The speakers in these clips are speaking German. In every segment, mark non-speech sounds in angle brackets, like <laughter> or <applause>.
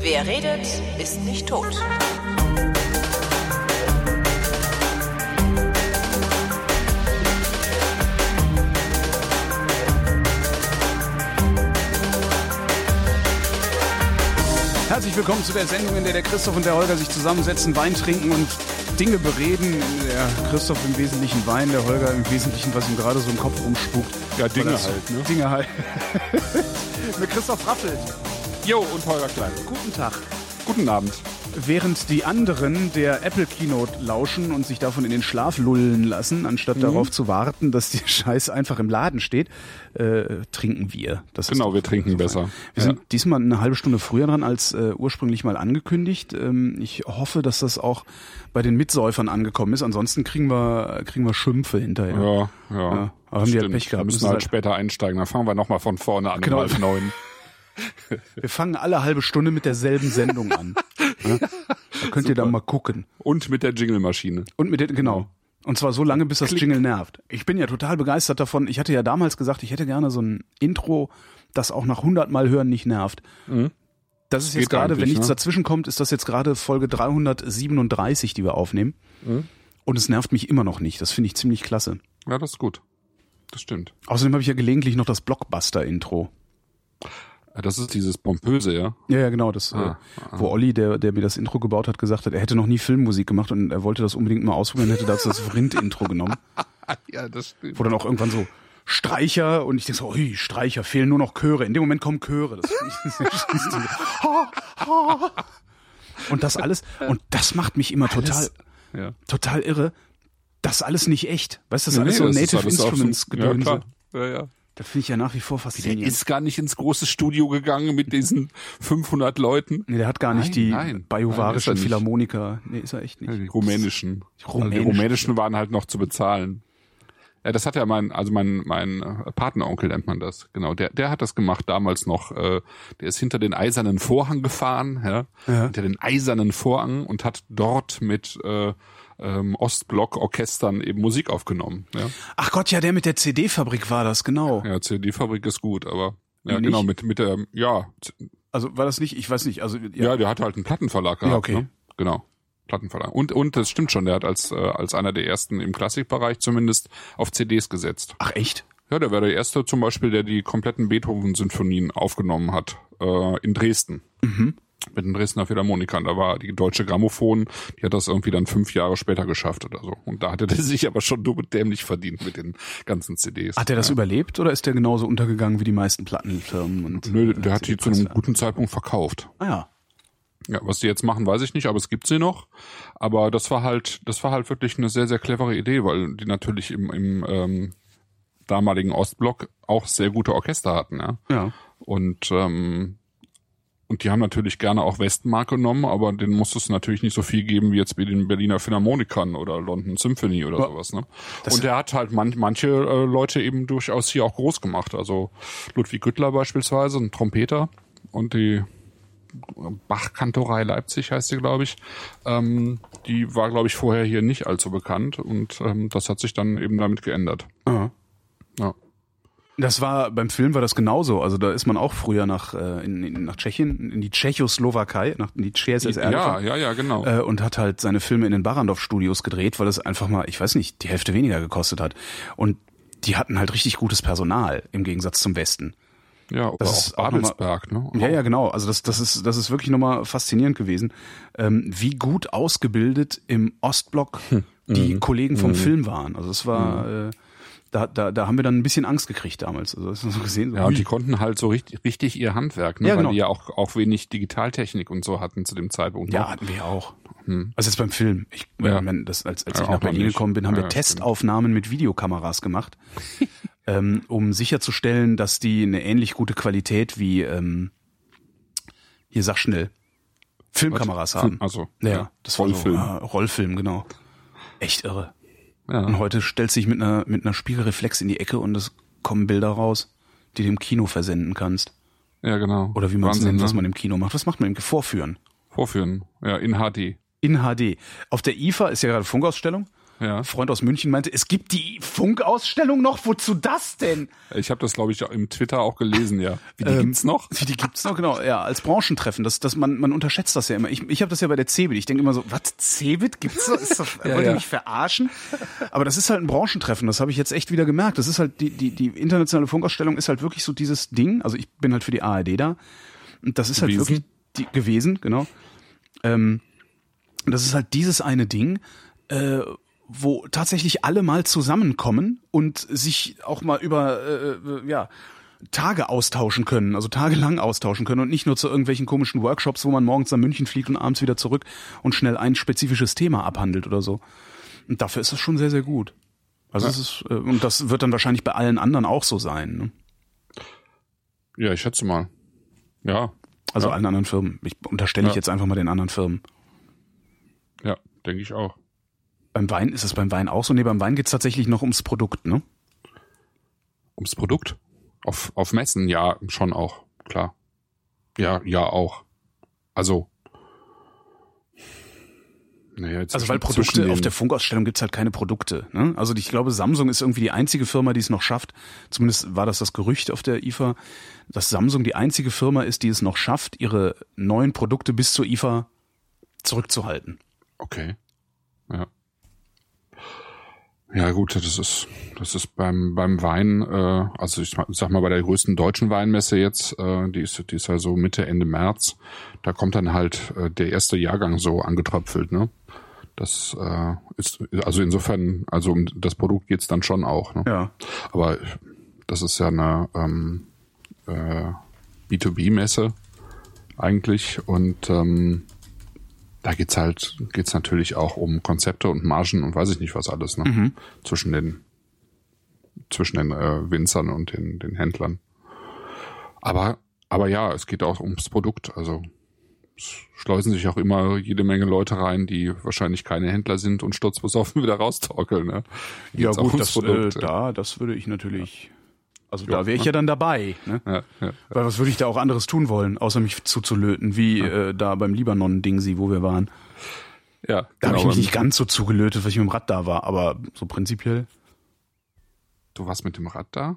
Wer redet, ist nicht tot. Herzlich willkommen zu der Sendung, in der der Christoph und der Holger sich zusammensetzen, Wein trinken und Dinge bereden. Der Christoph im Wesentlichen Wein, der Holger im Wesentlichen, was ihm gerade so im Kopf rumspukt. Ja, Dinge halt, ne? Dinge halt. <laughs> Mit Christoph Raffelt. Jo, und Holger Klein. Guten Tag. Guten Abend. Während die anderen der Apple Keynote lauschen und sich davon in den Schlaf lullen lassen, anstatt darauf zu warten, dass die <laughs> Scheiß einfach im Laden steht, äh, trinken wir. Das Genau, wir trinken so besser. Wir sind diesmal eine halbe Stunde früher dran als äh, ursprünglich mal angekündigt. Ähm, ich hoffe, dass das auch bei den Mitsäufern angekommen ist. Ansonsten kriegen wir kriegen wir Schimpfe hinterher. Ja, ja. Ja, aber haben die halt. Pech gehabt. Wir müssen halt später einsteigen. Dann fangen wir nochmal von vorne an. Genau. halb neun. <laughs> Wir fangen alle halbe Stunde mit derselben Sendung an. <laughs> Ja? Da könnt ihr dann mal gucken. Und mit der Jingle-Maschine. Und mit den, genau. Und zwar so lange, bis das Jingle nervt. Ich bin ja total begeistert davon. Ich hatte ja damals gesagt, ich hätte gerne so ein Intro, das auch nach 100 Mal hören nicht nervt. Das ist jetzt gerade, wenn nichts ne? dazwischen kommt, ist das jetzt gerade Folge 337, die wir aufnehmen. Und es nervt mich immer noch nicht. Das finde ich ziemlich klasse. Ja, das ist gut. Das stimmt. Außerdem habe ich ja gelegentlich noch das Blockbuster-Intro. Ja, Das ist dieses Pompöse, ja? Ja, ja, genau, das, Ah, äh, wo Olli, der, der mir das Intro gebaut hat, gesagt hat, er hätte noch nie Filmmusik gemacht und er wollte das unbedingt mal ausprobieren, hätte dazu das Vrind-Intro genommen. <laughs> Ja, das stimmt. wo dann auch irgendwann so Streicher und ich denke so, ui, Streicher, fehlen nur noch Chöre. In dem Moment kommen Chöre. Das und das alles, und das macht mich immer total, Ja. total irre. Das alles nicht echt. Weißt du, das ist alles Nee, so Native alles auf so- Instruments Ja, Gedönse. Ja, ja. Das finde ich ja nach wie vor Der faszinierend. ist gar nicht ins große Studio gegangen mit diesen <laughs> 500 Leuten. nee, der hat gar nicht Nein, die bajuwarischen er. Philharmoniker. Nee, ist er echt nicht. Ja, die rumänischen. Die rumänischen. Die rumänischen waren halt noch zu bezahlen. Ja, das hat ja mein, also mein, mein äh, Patenonkel nennt man das, genau. Der, der hat das gemacht damals noch. Äh, der ist hinter den eisernen Vorhang gefahren, ja, Ja. hinter den eisernen Vorhang und hat dort mit äh, ähm, Ostblock-Orchestern eben Musik aufgenommen. Ja, Ach Gott, ja, der mit der CD-Fabrik war das, genau. ja CD-Fabrik ist gut, aber ja, Nicht? genau mit mit der, ja, Also war das nicht, ich weiß nicht, also ja, der hat halt einen Plattenverlag gehabt. Ja, okay. Ne? Genau. Plattenverlag. Und, und das stimmt schon, der hat als, äh, als einer der ersten im Klassikbereich zumindest auf CDs gesetzt. Ach echt? Ja, der war der erste zum Beispiel, der die kompletten Beethoven-Sinfonien aufgenommen hat, äh, in Dresden. Mhm. Mit den Dresdner Philharmonikern. Da war die Deutsche Grammophon, die hat das irgendwie dann fünf Jahre später geschafft oder so. Und da hatte der <laughs> sich aber schon dumm und dämlich verdient mit den ganzen CDs. Hat er das überlebt oder ist der genauso untergegangen wie die meisten Plattenfirmen? Und, Nö, der hat die zu einem guten Zeitpunkt verkauft. Ah ja. Ja, was die jetzt machen, weiß ich nicht, aber es gibt sie noch. Aber das war halt, das war halt wirklich eine sehr, sehr clevere Idee, weil die natürlich im, im ähm, damaligen Ostblock auch sehr gute Orchester hatten, ja. Ja. Und ähm, und die haben natürlich gerne auch Westmark genommen, aber denen musste es natürlich nicht so viel geben wie jetzt bei den Berliner Philharmonikern oder London Symphony oder Ja. sowas. Ne? Das- Und der hat halt man, manche äh, Leute eben durchaus hier auch groß gemacht. Also Ludwig Güttler beispielsweise, ein Trompeter und die Bachkantorei Leipzig heißt sie, glaube ich. Ähm, die war, glaube ich, vorher hier nicht allzu bekannt und ähm, das hat sich dann eben damit geändert. Aha. Ja. Das war beim Film war das genauso. Also da ist man auch früher nach äh, in, in, nach Tschechien, in die Tschechoslowakei, nach in die CSSR Ja, ja, ja, genau. äh, und hat halt seine Filme in den Barrandov Studios gedreht, weil es einfach mal, ich weiß nicht, die Hälfte weniger gekostet hat. Und die hatten halt richtig gutes Personal im Gegensatz zum Westen. ja, oder das auch ist Babelsberg, ne? Ja, ja, genau. Also das, das ist, das ist wirklich nochmal faszinierend gewesen, ähm, wie gut ausgebildet im Ostblock Hm. die Mhm. Kollegen vom Film waren. Also es war, äh, da, da, da haben wir dann ein bisschen Angst gekriegt damals. Also das ist so gesehen. So, Ja, und die konnten halt so richtig, richtig ihr Handwerk, ne? Ja, weil genau. die ja auch, auch wenig Digitaltechnik und so hatten zu dem Zeitpunkt. ja, noch. hatten wir auch. Also jetzt beim Film. Ich, Ja. wenn das, als, als Ja, ich nach Berlin nicht. gekommen bin, haben wir Testaufnahmen mit Videokameras gemacht, <laughs> ähm, um sicherzustellen, dass die eine ähnlich gute Qualität wie ähm, hier sag schnell Filmkameras Was? haben. Also, ja, ja, das war Rollfilm. So, ah, Rollfilm, genau. Echt irre. Ja. Und heute stellt sich mit einer mit einer Spiegelreflex in die Ecke und es kommen Bilder raus, die du im Kino versenden kannst. ja, genau. Oder wie man es nennt, was ne? man im Kino macht. Was macht man im Vorführen? Vorführen. Ja, in HD. in HD. Auf der IFA ist ja gerade Funkausstellung. Ja. Freund aus München meinte, es gibt die Funkausstellung noch. Wozu das denn? Ich habe das, glaube ich, im Twitter auch gelesen, ja. Wie die Ähm, gibt's noch? Wie die gibt's noch, genau. Ja, als Branchentreffen. Das, das, man, man unterschätzt das ja immer. Ich, ich habe das ja bei der CeBIT. Ich denke immer so, was, CeBIT gibt's noch? Ist das, <laughs> wollt ihr ja. mich verarschen? Aber das ist halt ein Branchentreffen. Das habe ich jetzt echt wieder gemerkt. Das ist halt, die, die, die internationale Funkausstellung ist halt wirklich so dieses Ding. Also ich bin halt für die ARD da. Und das ist halt Gewesen. wirklich die, gewesen, genau. Ähm, das ist halt dieses eine Ding, äh, wo tatsächlich alle mal zusammenkommen und sich auch mal über äh, äh, ja Tage austauschen können, also tagelang austauschen können und nicht nur zu irgendwelchen komischen Workshops, wo man morgens nach München fliegt und abends wieder zurück und schnell ein spezifisches Thema abhandelt oder so. Und dafür ist das schon sehr, sehr gut. Also es ist, äh, und das wird dann wahrscheinlich bei allen anderen auch so sein. Ne? Ja, ich schätze mal. Ja, Also Ja. allen anderen Firmen. Ich unterstelle ich Ja. jetzt einfach mal den anderen Firmen. ja, denke ich auch. Beim Wein ist es beim Wein auch so. Nee, beim Wein geht's tatsächlich noch ums Produkt, ne? Ums Produkt? Auf, auf Messen, ja, schon auch, klar. Ja, ja, auch. Also. Naja, jetzt Also weil Produkte auf der Funkausstellung gibt's halt keine Produkte. Ne? Also ich glaube, Samsung ist irgendwie die einzige Firma, die es noch schafft. Zumindest war das das Gerücht auf der IFA, dass Samsung die einzige Firma ist, die es noch schafft, ihre neuen Produkte bis zur IFA zurückzuhalten. Okay. Ja. Ja gut, das ist das ist beim beim Wein, äh, also ich sag mal bei der größten deutschen Weinmesse jetzt, äh, die ist die ist ja so Mitte Ende März, da kommt dann halt äh, der erste Jahrgang so angetröpfelt, ne? Das äh, ist also insofern, also um das Produkt geht's dann schon auch, ne? Ja. Aber das ist ja eine ähm, äh, B2B-Messe eigentlich und ähm, da geht's halt, geht's natürlich auch um Konzepte und Margen und weiß ich nicht was alles, ne? Zwischen den, zwischen den äh, Winzern und den, den Händlern. Aber, aber ja, es geht auch ums Produkt. Also es schleusen sich auch immer jede Menge Leute rein, die wahrscheinlich keine Händler sind und sturzbesoffen <laughs> wieder raustorkeln. Ne? Ja Geht's gut, das, äh, Produkt, da, das würde ich natürlich, also da wäre ich ja dann dabei. Ne? ja, ja. Weil was würde ich da auch anderes tun wollen, außer mich zuzulöten, wie äh, da beim Libanon-Ding, wo wir waren. ja Da habe ich genau, mich nicht ganz so zugelötet, weil ich mit dem Rad da war, aber so prinzipiell Du warst mit dem Rad da?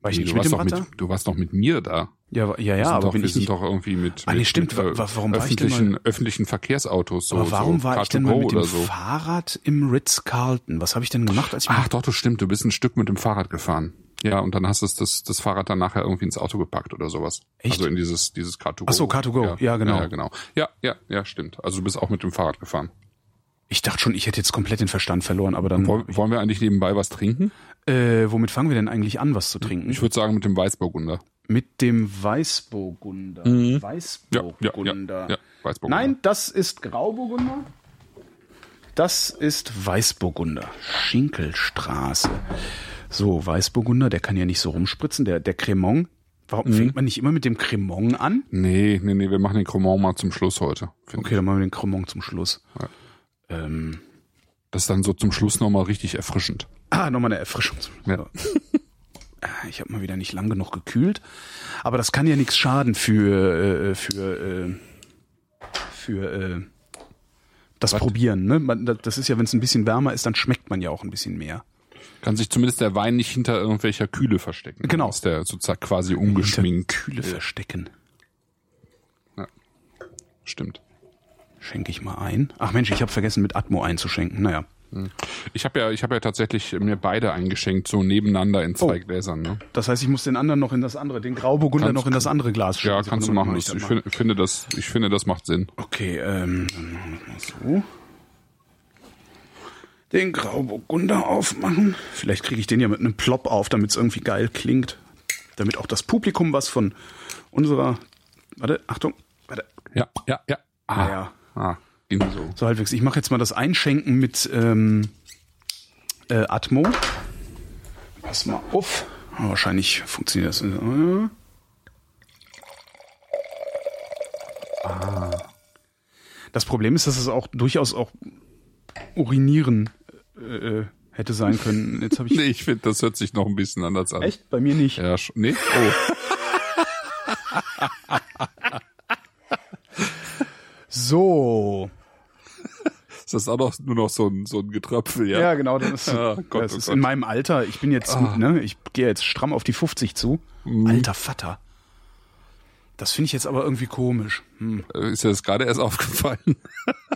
war ich Nee, nicht mit dem Rad doch da. mit, du warst doch mit mir da. Ja, ja, ja, aber doch, bin wir ich sind nicht. doch irgendwie mit, Ah, nee, mit, stimmt. mit äh, Wa- warum öffentlichen, öffentlichen Verkehrsautos. So, aber warum so war ich denn Car2Go mal mit dem so. Fahrrad im Ritz-Carlton? Was habe ich denn gemacht, als ich Ach doch, das stimmt. Du bist ein Stück mit dem Fahrrad gefahren. Ja, und dann hast du das, das Fahrrad dann nachher irgendwie ins Auto gepackt oder sowas. Echt? Also in dieses, dieses Car2Go. Ach so, Car2Go. Ja, genau. Ja, genau. Ja, ja, ja, stimmt. Also du bist auch mit dem Fahrrad gefahren. Ich dachte schon, ich hätte jetzt komplett den Verstand verloren, aber dann. Woll, wollen wir eigentlich nebenbei was trinken? Äh, womit fangen wir denn eigentlich an, was zu trinken? Ich würde sagen mit dem Weißburgunder. Mit dem Weißburgunder. Ja, ja, Weißburgunder. ja, ja, Weißburgunder. Nein, das ist Grauburgunder. Das ist Weißburgunder. Schinkelstraße. So, Weißburgunder, der kann ja nicht so rumspritzen. Der, der Cremant. Warum Mhm. fängt man nicht immer mit dem Cremant an? Nee, nee, nee, wir machen den Cremant mal zum Schluss heute. Okay, dann machen wir den Cremant zum Schluss. Ja. Ähm, Das ist dann so zum Schluss nochmal richtig erfrischend. ah, nochmal eine Erfrischung. Ja. Ah, Ich habe mal wieder nicht lang genug gekühlt. Aber das kann ja nichts schaden für, äh, für, äh, für äh, das Probieren. Ne? Man, das- ist ja, wenn es ein bisschen wärmer ist, dann schmeckt man ja auch ein bisschen mehr. Kann sich zumindest der Wein nicht hinter irgendwelcher Kühle verstecken. Genau. Ist der sozusagen quasi ungeschminkt. Kühle verstecken. Stimmt. Schenke ich mal ein. Ach Mensch, ich habe vergessen, mit Atmo einzuschenken. Naja. Ich habe ja, ich habe ja tatsächlich mir beide eingeschenkt, so nebeneinander in zwei Oh. Gläsern. Ne? Das heißt, ich muss den anderen noch in das andere, den Grauburgunder Kannst- noch in das andere Glas Ja, schenken. kannst du machen. mach Ich, das ich mal. finde, das, ich finde, das macht Sinn. Okay, ähm, dann machen wir es mal so. Den Grauburgunder aufmachen. Vielleicht kriege ich den ja mit einem Plop auf, damit es irgendwie geil klingt. Damit auch das Publikum was von unserer. Warte, Achtung. Warte. Ja, ja, ja. Ah, Ah, ja. ah ging so. So halbwegs. Ich mache jetzt mal das Einschenken mit ähm, äh, Atmo. Pass mal auf. Ah, wahrscheinlich funktioniert das. Ah. Das Problem ist, dass es auch durchaus auch urinieren äh, äh, hätte sein können. Jetzt habe <laughs> ich Nee, ich finde, das hört sich noch ein bisschen anders an. echt bei mir nicht. Ja, nee? Oh. <laughs> So. Ist das auch noch, nur noch so ein, so ein Getröpfel, ja? Ja, genau. Das ist, <laughs> Ah, Gott, das oh ist Gott. in meinem Alter. Ich bin jetzt, Ah. ne, ich gehe jetzt stramm auf die 50 zu. Mhm. Alter Vater. Das finde ich jetzt aber irgendwie komisch. Hm. Äh, Ist dir das gerade erst <laughs> aufgefallen?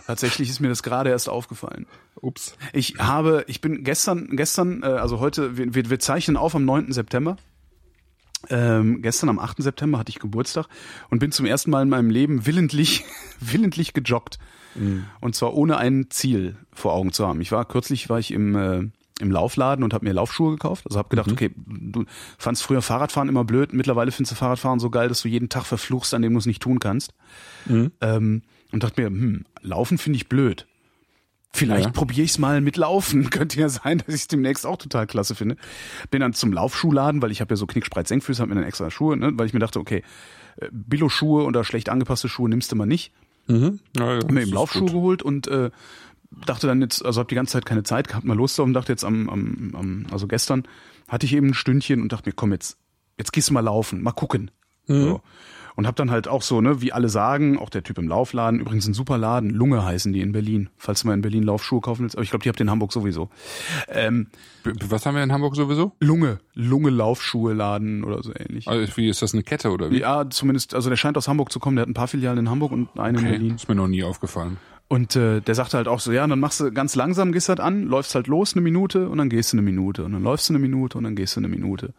Tatsächlich ist mir das gerade erst aufgefallen. Ups. Ich habe, ich bin gestern, gestern, äh, also heute, wir, wir, wir zeichnen auf am 9. September. Ähm, gestern am 8. September hatte ich Geburtstag und bin zum ersten Mal in meinem Leben willentlich, <laughs> willentlich gejoggt. Und zwar ohne ein Ziel vor Augen zu haben. Ich war kürzlich war ich im äh, im Laufladen und habe mir Laufschuhe gekauft. Also habe gedacht, okay, du fandst früher Fahrradfahren immer blöd, mittlerweile findest du Fahrradfahren so geil, dass du jeden Tag verfluchst, an dem du es nicht tun kannst. Ähm, und dachte mir, hm, Laufen finde ich blöd. Vielleicht Ja. probiere ich es mal mit Laufen. <laughs> Könnte ja sein, dass ich es demnächst auch total klasse finde. Bin dann zum Laufschuhladen, weil ich habe ja so knickspreit Senkfüße, habe mir dann extra Schuhe, ne, weil ich mir dachte, okay, äh, Billo-Schuhe oder schlecht angepasste Schuhe nimmst du mal nicht. Mhm. Ja, ja, Hab mir eben Laufschuhe gut. geholt und äh, dachte dann jetzt, also habe die ganze Zeit keine Zeit gehabt, mal und dachte jetzt am, am, am, also gestern hatte ich eben ein Stündchen und dachte mir, komm jetzt, jetzt gehst du mal laufen, mal gucken. Mhm. So. Und habe dann halt auch so, ne, wie alle sagen, auch der Typ im Laufladen, übrigens ein super Laden, Lunge heißen die in Berlin, falls du mal in Berlin Laufschuhe kaufen willst, aber ich glaube, die habt ihr in Hamburg sowieso. Ähm, Was haben wir in Hamburg sowieso? Lunge, Lunge Laufschuhe Laden oder so ähnlich. Also, wie ist das eine Kette oder wie? Ja, zumindest, also der scheint aus Hamburg zu kommen, der hat ein paar Filialen in Hamburg und eine in Okay, Berlin. ist mir noch nie aufgefallen. Und äh, der sagte halt auch so, ja, dann machst du ganz langsam, gehst halt an, läufst halt los eine Minute und dann gehst du eine Minute und dann läufst du eine Minute und dann gehst du eine Minute.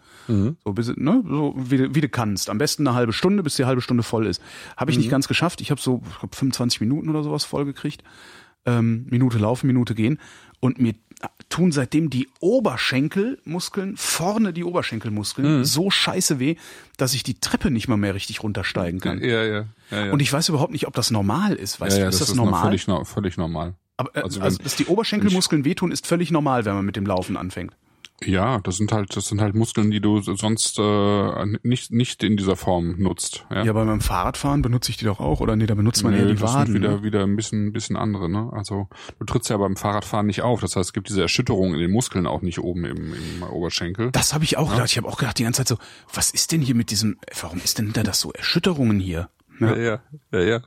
So, bis, ne, so wie, du- wie du kannst. Am besten eine halbe Stunde, bis die halbe Stunde voll ist. Habe ich nicht ganz geschafft. Ich habe so ich glaub, 25 Minuten oder sowas voll gekriegt. Ähm, Minute laufen, Minute gehen. Und mir tun seitdem die Oberschenkelmuskeln, vorne die Oberschenkelmuskeln, so scheiße weh, dass ich die Treppe nicht mal mehr richtig runtersteigen kann. Ja, ja. ja, ja. Und ich weiß überhaupt nicht, ob das normal ist. Weißt ja, du, ist das, ist noch normal? völlig, völlig normal. Aber äh, Also also, dass die Oberschenkelmuskeln wehtun, ist völlig normal, wenn man mit dem Laufen anfängt. Ja, das sind halt, das sind halt Muskeln, die du sonst äh, nicht nicht in dieser Form nutzt. Ja, Ja, bei meinem Fahrradfahren benutze ich die doch auch, oder nee, da benutzt man Nö, eher die das Waden. sind wieder ne? wieder ein bisschen bisschen andere. Ne? Also du trittst ja beim Fahrradfahren nicht auf. Das heißt, es gibt diese Erschütterung in den Muskeln auch nicht oben im, im Oberschenkel. Das habe ich auch gedacht. Ich habe auch gedacht die ganze Zeit so, was ist denn hier mit diesem, warum ist denn da das so Erschütterungen hier? Ja, Ja. ja, ja, ja.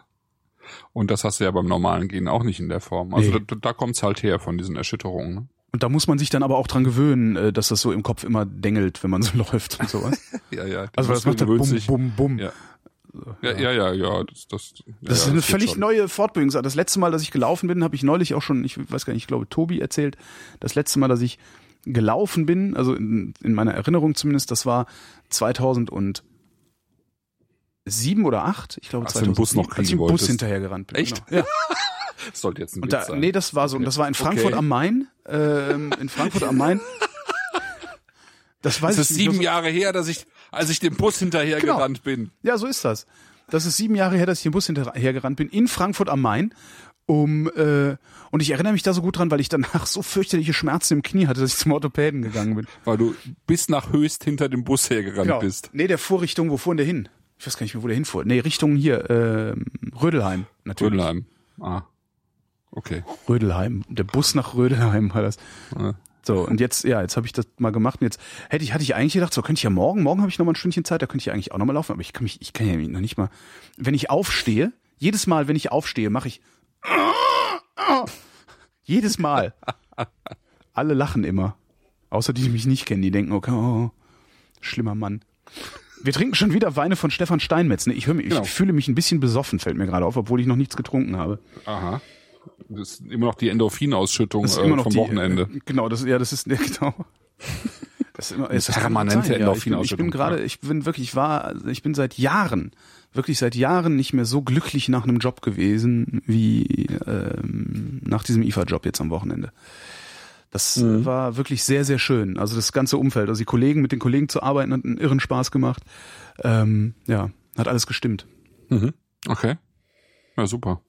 Und das hast du ja beim normalen Gehen auch nicht in der Form. Also Nee. da, da kommt's halt her von diesen Erschütterungen. Ne? Und da muss man sich dann aber auch dran gewöhnen, äh, dass das so im Kopf immer dengelt, wenn man so <laughs> läuft und sowas. <laughs> Ja, ja. Also das macht dann gewöhnt bum, bum, bum. Ja. Ja, ja, ja, ja. Das, das, Das ist eine völlig neue Fortbildung. Das letzte Mal, dass ich gelaufen bin, habe ich neulich auch schon, ich weiß gar nicht, ich glaube Tobi erzählt, das letzte Mal, dass ich gelaufen bin, also in, in meiner Erinnerung zumindest, das war 2007 oder 8, ich glaube Als du den Bus noch als ich im Bus hinterher gerannt bin. Echt? Genau. Ja. <laughs> Das sollte jetzt ein Und da, sein. nee, das war so, und das war in Frankfurt Okay. am Main, ähm, in Frankfurt am Main. Das weiß Das ist ich sieben Jahre her, dass ich, als ich dem Bus hinterher Genau. bin. Ja, so ist das. Das ist sieben Jahre her, dass ich im Bus hinterher gerannt bin, in Frankfurt am Main. Um, äh, und ich erinnere mich da so gut dran, weil ich danach so fürchterliche Schmerzen im Knie hatte, dass ich zum Orthopäden gegangen bin. Weil du bis nach Höchst hinter dem Bus hergerannt bist. Nee, der fuhr Richtung, wo fuhr denn der hin? Ich weiß gar nicht mehr, wo der hinfuhr. Nee, Richtung hier, ähm, Rödelheim, natürlich. Rödelheim. Ah. Okay. Rödelheim. Der Bus nach Rödelheim war das. Ja. So, und jetzt, ja, jetzt habe ich das mal gemacht und jetzt hätte ich, hatte ich eigentlich gedacht, so könnte ich ja morgen, morgen habe ich noch mal ein Stündchen Zeit, da könnte ich ja eigentlich auch noch mal laufen, aber ich kann mich, ich kann ja noch nicht mal, wenn ich aufstehe, jedes Mal, wenn ich aufstehe, mache ich jedes Mal. Alle lachen immer. Außer die, die mich nicht kennen, die denken, okay, oh, schlimmer Mann. Wir trinken schon wieder Weine von Stefan Steinmetz. Ne? Ich, höre mich, Genau. ich fühle mich ein bisschen besoffen, fällt mir gerade auf, obwohl ich noch nichts getrunken habe. Aha. Das ist immer noch die Endorphinausschüttung äh, immer noch vom die, Wochenende. äh, Genau, das ja, das ist ja, genau. <laughs> Das ist immer das permanente sein, ja. Ich bin, ich Endorphinausschüttung, bin gerade, ja. ich bin wirklich, ich war, also ich bin seit Jahren, wirklich seit Jahren nicht mehr so glücklich nach einem Job gewesen wie ähm, nach diesem IFA-Job jetzt am Wochenende. Das Mhm. war wirklich sehr, sehr schön. Also das ganze Umfeld, also die Kollegen, mit den Kollegen zu arbeiten, hat einen irren Spaß gemacht. Ähm, ja, hat alles gestimmt. Mhm. Okay. Ja, super.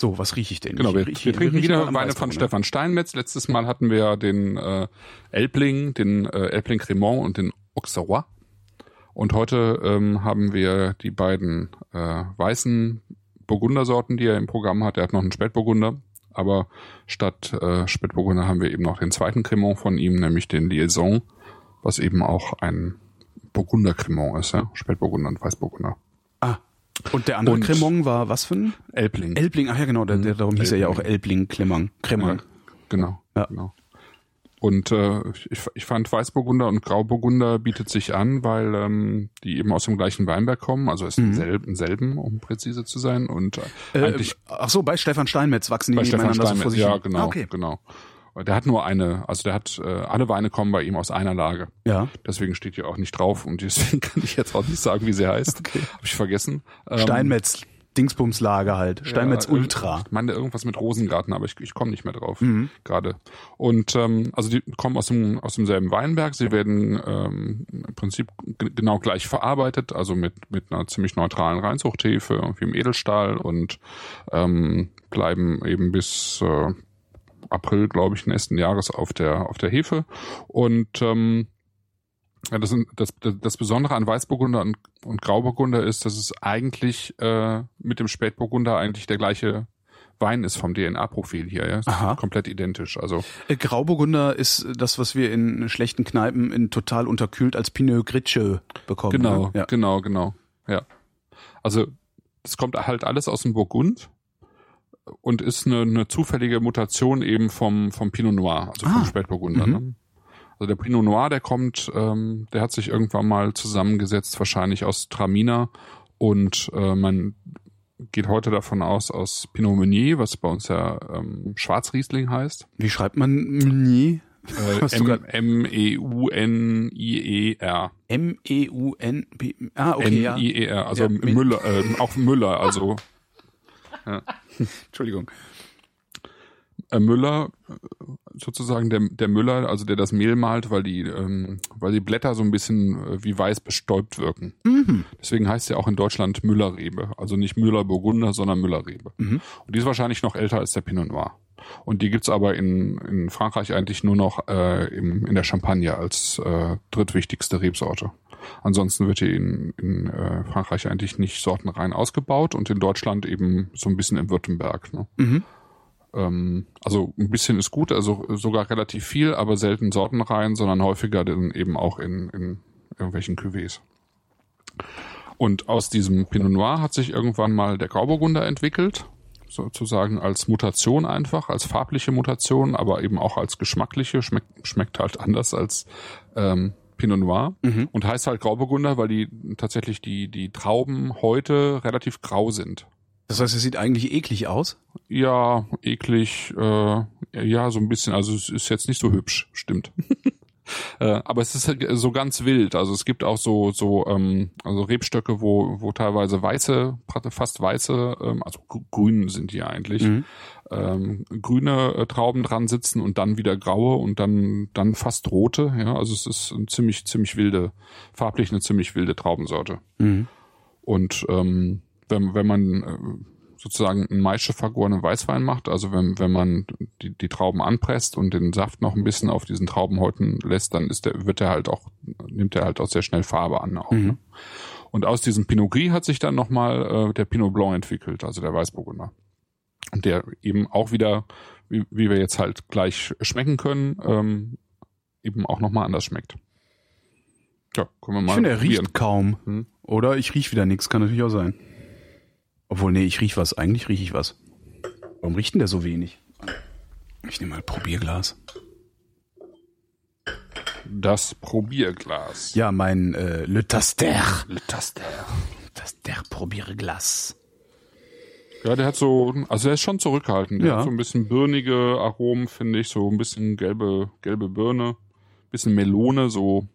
So, was rieche ich denn? Genau, Ich wir, riech- wir trinken riechen wieder Weine von ne? Stefan Steinmetz. Letztes Mal hatten wir den äh, Elbling, den äh, Elbling Cremant und den Auxerrois. Und heute ähm, haben wir die beiden äh, weißen Burgundersorten, die er im Programm hat. Er hat noch einen Spätburgunder, aber statt äh, Spätburgunder haben wir eben noch den zweiten Cremant von ihm, nämlich den Liaison, was eben auch ein Burgunder Cremant ist, ja? Spätburgunder und Weißburgunder. Und der andere Und- Cremant war was für ein? Elbling. Elbling, ach ja genau, der, der, darum hieß er ja auch Elbling Cremant. Cremant. Ja, genau, Ja. genau. Und äh, ich, ich fand Weißburgunder und Grauburgunder bietet sich an, weil ähm, die eben aus dem gleichen Weinberg kommen, also es ist selben, selben, um präzise zu sein. Und äh, Äh, eigentlich ach so, bei Stefan Steinmetz wachsen die bei Stefan nebeneinander so vor sich ja genau, Ah, Okay. genau. Der hat nur eine, also der hat äh, alle Weine kommen bei ihm aus einer Lage. Ja. Deswegen steht hier auch nicht drauf und deswegen <laughs> kann ich jetzt auch nicht sagen, wie sie heißt. Okay. Habe ich vergessen. Ähm, Steinmetz Dingsbumslager halt. Steinmetz ja, Ultra. Ich meine irgendwas mit Rosengarten, aber ich, ich komme nicht mehr drauf Mhm. gerade. Und ähm, also die kommen aus dem aus demselben Weinberg. Sie werden ähm, im Prinzip genau gleich verarbeitet, also mit mit einer ziemlich neutralen Reinzuchthefe, irgendwie im Edelstahl und ähm, bleiben eben bis äh, April, glaube ich, nächsten Jahres auf der auf der Hefe und ähm, ja, das, sind, das, das Besondere an Weißburgunder und, und Grauburgunder ist, dass es eigentlich äh, mit dem Spätburgunder eigentlich der gleiche Wein ist vom DNA-Profil hier. Ja? Aha. Komplett identisch. Also Äh, Grauburgunder ist das, was wir in schlechten Kneipen in total unterkühlt als Pinot Grigio bekommen. genau, ne? Ja. genau, genau. Ja. Also das kommt halt alles aus dem Burgund und ist eine, eine zufällige Mutation eben vom, vom Pinot Noir, also Ah. vom Spätburgunder. Mhm. Ne? Also der Pinot Noir, der kommt, ähm, der hat sich irgendwann mal zusammengesetzt, wahrscheinlich aus Traminer und äh, man geht heute davon aus, aus Pinot Meunier, was bei uns ja ähm, Schwarzriesling heißt. Wie schreibt man Meunier? Äh, <laughs> M-E-U-N-I-E-R. M-E-U-N-P. Ah, okay, ja. N-I-E-R, also Ja, Müller, äh, auch Müller, also <laughs> <laughs> Entschuldigung. äh, Müller, äh, sozusagen der, der Müller, also der das Mehl malt, weil die, ähm, weil die Blätter so ein bisschen äh, wie weiß bestäubt wirken. Mhm. Deswegen heißt sie auch in Deutschland Müllerrebe. Also nicht Müller-Burgunder, sondern Müllerrebe. Mhm. Und die ist wahrscheinlich noch älter als der Pinot Noir. Und die gibt's aber in, in Frankreich eigentlich nur noch äh, im, in der Champagne als äh, drittwichtigste Rebsorte. Ansonsten wird die in, in äh, Frankreich eigentlich nicht sortenrein ausgebaut und in Deutschland eben so ein bisschen im Württemberg. Ne? Mhm. Ähm, also ein bisschen ist gut, also sogar relativ viel, aber selten sortenrein, sondern häufiger dann eben auch in, in irgendwelchen Cuvées. Und aus diesem Pinot Noir hat sich irgendwann mal der Grauburgunder entwickelt, sozusagen als Mutation einfach, als farbliche Mutation, aber eben auch als geschmackliche, schmeckt, schmeckt halt anders als ähm, Pinot Noir Mhm. und heißt halt Grauburgunder, weil die tatsächlich die, die Trauben heute relativ grau sind. Das heißt, es sieht eigentlich eklig aus. Ja, eklig, äh, ja, so ein bisschen. Also es ist jetzt nicht so hübsch, stimmt. <laughs> äh, aber es ist halt so ganz wild. Also es gibt auch so so ähm, also Rebstöcke, wo wo teilweise weiße, fast weiße, ähm, also gr- grün sind die eigentlich, Mhm. ähm, grüne äh, Trauben dran sitzen und dann wieder graue und dann dann fast rote. Ja, also es ist eine ziemlich ziemlich wilde, farblich eine ziemlich wilde Traubensorte. Mhm. Und ähm, wenn, wenn man äh, sozusagen einen Maische vergorenen Weißwein macht, also wenn, wenn man die, die Trauben anpresst und den Saft noch ein bisschen auf diesen Traubenhäuten lässt, dann ist der, wird der halt auch, nimmt er halt auch sehr schnell Farbe an. Auch, Mhm. ne? Und aus diesem Pinot Gris hat sich dann nochmal äh, der Pinot Blanc entwickelt, also der Weißburgunder. Und der eben auch wieder, wie, wie wir jetzt halt gleich schmecken können, ähm, eben auch nochmal anders schmeckt. Ja, können wir mal Ich finde, er riecht kaum. Hm. Oder ich riech wieder nichts, kann natürlich auch sein. Obwohl, nee, ich riech was. Eigentlich riech ich was. Warum riecht denn der so wenig? Ich nehme mal Probierglas. Das Probierglas. Ja, mein äh, Le Taster. Le Taster. Taster Probierglas. Ja, der hat so, also der ist schon zurückhaltend. Der Ja. hat so ein bisschen birnige Aromen, finde ich, so ein bisschen gelbe, gelbe Birne, bisschen Melone, so,